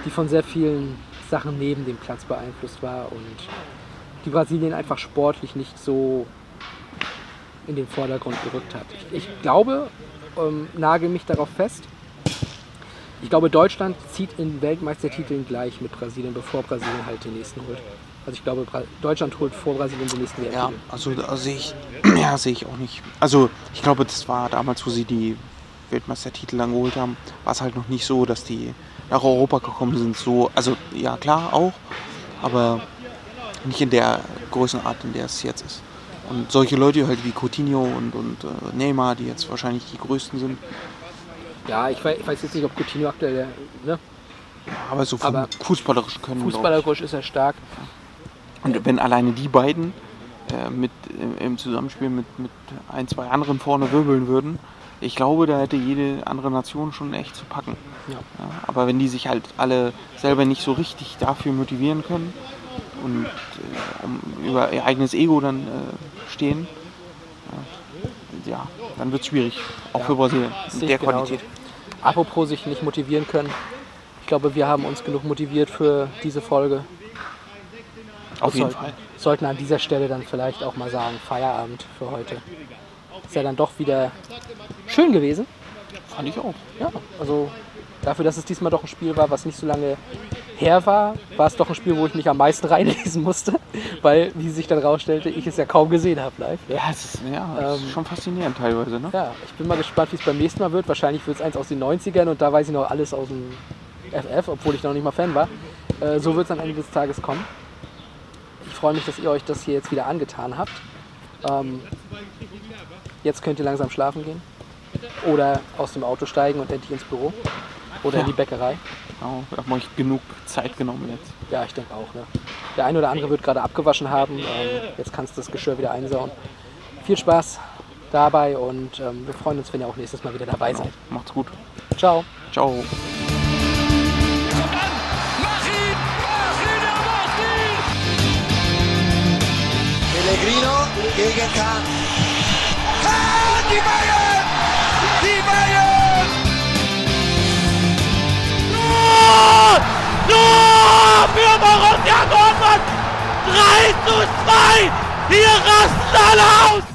[SPEAKER 1] die von sehr vielen Sachen neben dem Platz beeinflusst war und die Brasilien einfach sportlich nicht so in den Vordergrund gerückt hat. Ich, ich glaube, ähm, nagel mich darauf fest, ich glaube, Deutschland zieht in Weltmeistertiteln gleich mit Brasilien, bevor Brasilien halt den nächsten holt. Also ich glaube, Deutschland holt vor Brasilien den nächsten
[SPEAKER 2] Ja,
[SPEAKER 1] WM-Titel.
[SPEAKER 2] also sehe ich, ja, sehe ich auch nicht. Also ich glaube, das war damals, wo sie die Weltmeistertitel dann geholt haben, war es halt noch nicht so, dass die nach Europa gekommen sind. So, also ja klar auch, aber nicht in der Größenart, in der es jetzt ist. Und solche Leute halt wie Coutinho und, und äh, Neymar, die jetzt wahrscheinlich die größten sind,
[SPEAKER 1] Ja, ich weiß, ich weiß jetzt nicht, ob Coutinho aktuell, ne?
[SPEAKER 2] aber so vom
[SPEAKER 1] Aber
[SPEAKER 2] fußballerischen können.
[SPEAKER 1] fußballerisch ist er stark.
[SPEAKER 2] Und wenn alleine die beiden äh, mit, im, im Zusammenspiel mit, mit ein, zwei anderen vorne wirbeln würden, ich glaube, da hätte jede andere Nation schon echt zu packen.
[SPEAKER 1] Ja.
[SPEAKER 2] Ja, aber wenn die sich halt alle selber nicht so richtig dafür motivieren können und äh, um, über ihr eigenes Ego dann äh, stehen, ja, ja, dann wird es schwierig. Auch für Brasilien.
[SPEAKER 1] Sehe
[SPEAKER 2] der. Qualität.
[SPEAKER 1] Apropos sich nicht motivieren können. Ich glaube, wir haben uns genug motiviert für diese Folge.
[SPEAKER 2] Auf jeden
[SPEAKER 1] sollten,
[SPEAKER 2] Fall.
[SPEAKER 1] sollten an dieser Stelle dann vielleicht auch mal sagen, Feierabend für heute. Ist ja dann doch wieder schön gewesen.
[SPEAKER 2] Fand ich auch.
[SPEAKER 1] Ja, also dafür, dass es diesmal doch ein Spiel war, was nicht so lange her war, war es doch ein Spiel, wo ich mich am meisten reinlesen musste, weil, wie sich dann rausstellte, ich es ja kaum gesehen habe live. Ja.
[SPEAKER 2] Ja, es ist, ja,
[SPEAKER 1] Ähm,
[SPEAKER 2] ist schon faszinierend teilweise. Ne?
[SPEAKER 1] Ja, ich bin mal gespannt, wie es beim nächsten Mal wird. Wahrscheinlich wird es eins aus den 90ern und da weiß ich noch alles aus dem FF, obwohl ich noch nicht mal Fan war. Äh, so wird es am Ende des Tages kommen. Ich freue mich, dass ihr euch das hier jetzt wieder angetan habt. Ähm, jetzt könnt ihr langsam schlafen gehen. Oder aus dem Auto steigen und endlich ins Büro. Oder in die Bäckerei.
[SPEAKER 2] Genau, da haben wir euch genug Zeit genommen jetzt.
[SPEAKER 1] Ja, ich denke auch. Ne? Der eine oder andere wird gerade abgewaschen haben. Ähm, jetzt kannst du das Geschirr wieder einsauen. Viel Spaß dabei und ähm, wir freuen uns, wenn ihr auch nächstes Mal wieder dabei seid.
[SPEAKER 2] Macht's gut.
[SPEAKER 1] Ciao.
[SPEAKER 2] Ciao.
[SPEAKER 6] Gegen Kahn.
[SPEAKER 4] Ah, die Bayern! Die Bayern!
[SPEAKER 5] Tor! Tor für Borussia Dortmund! 3 zu 2! Hier rasten alle aus!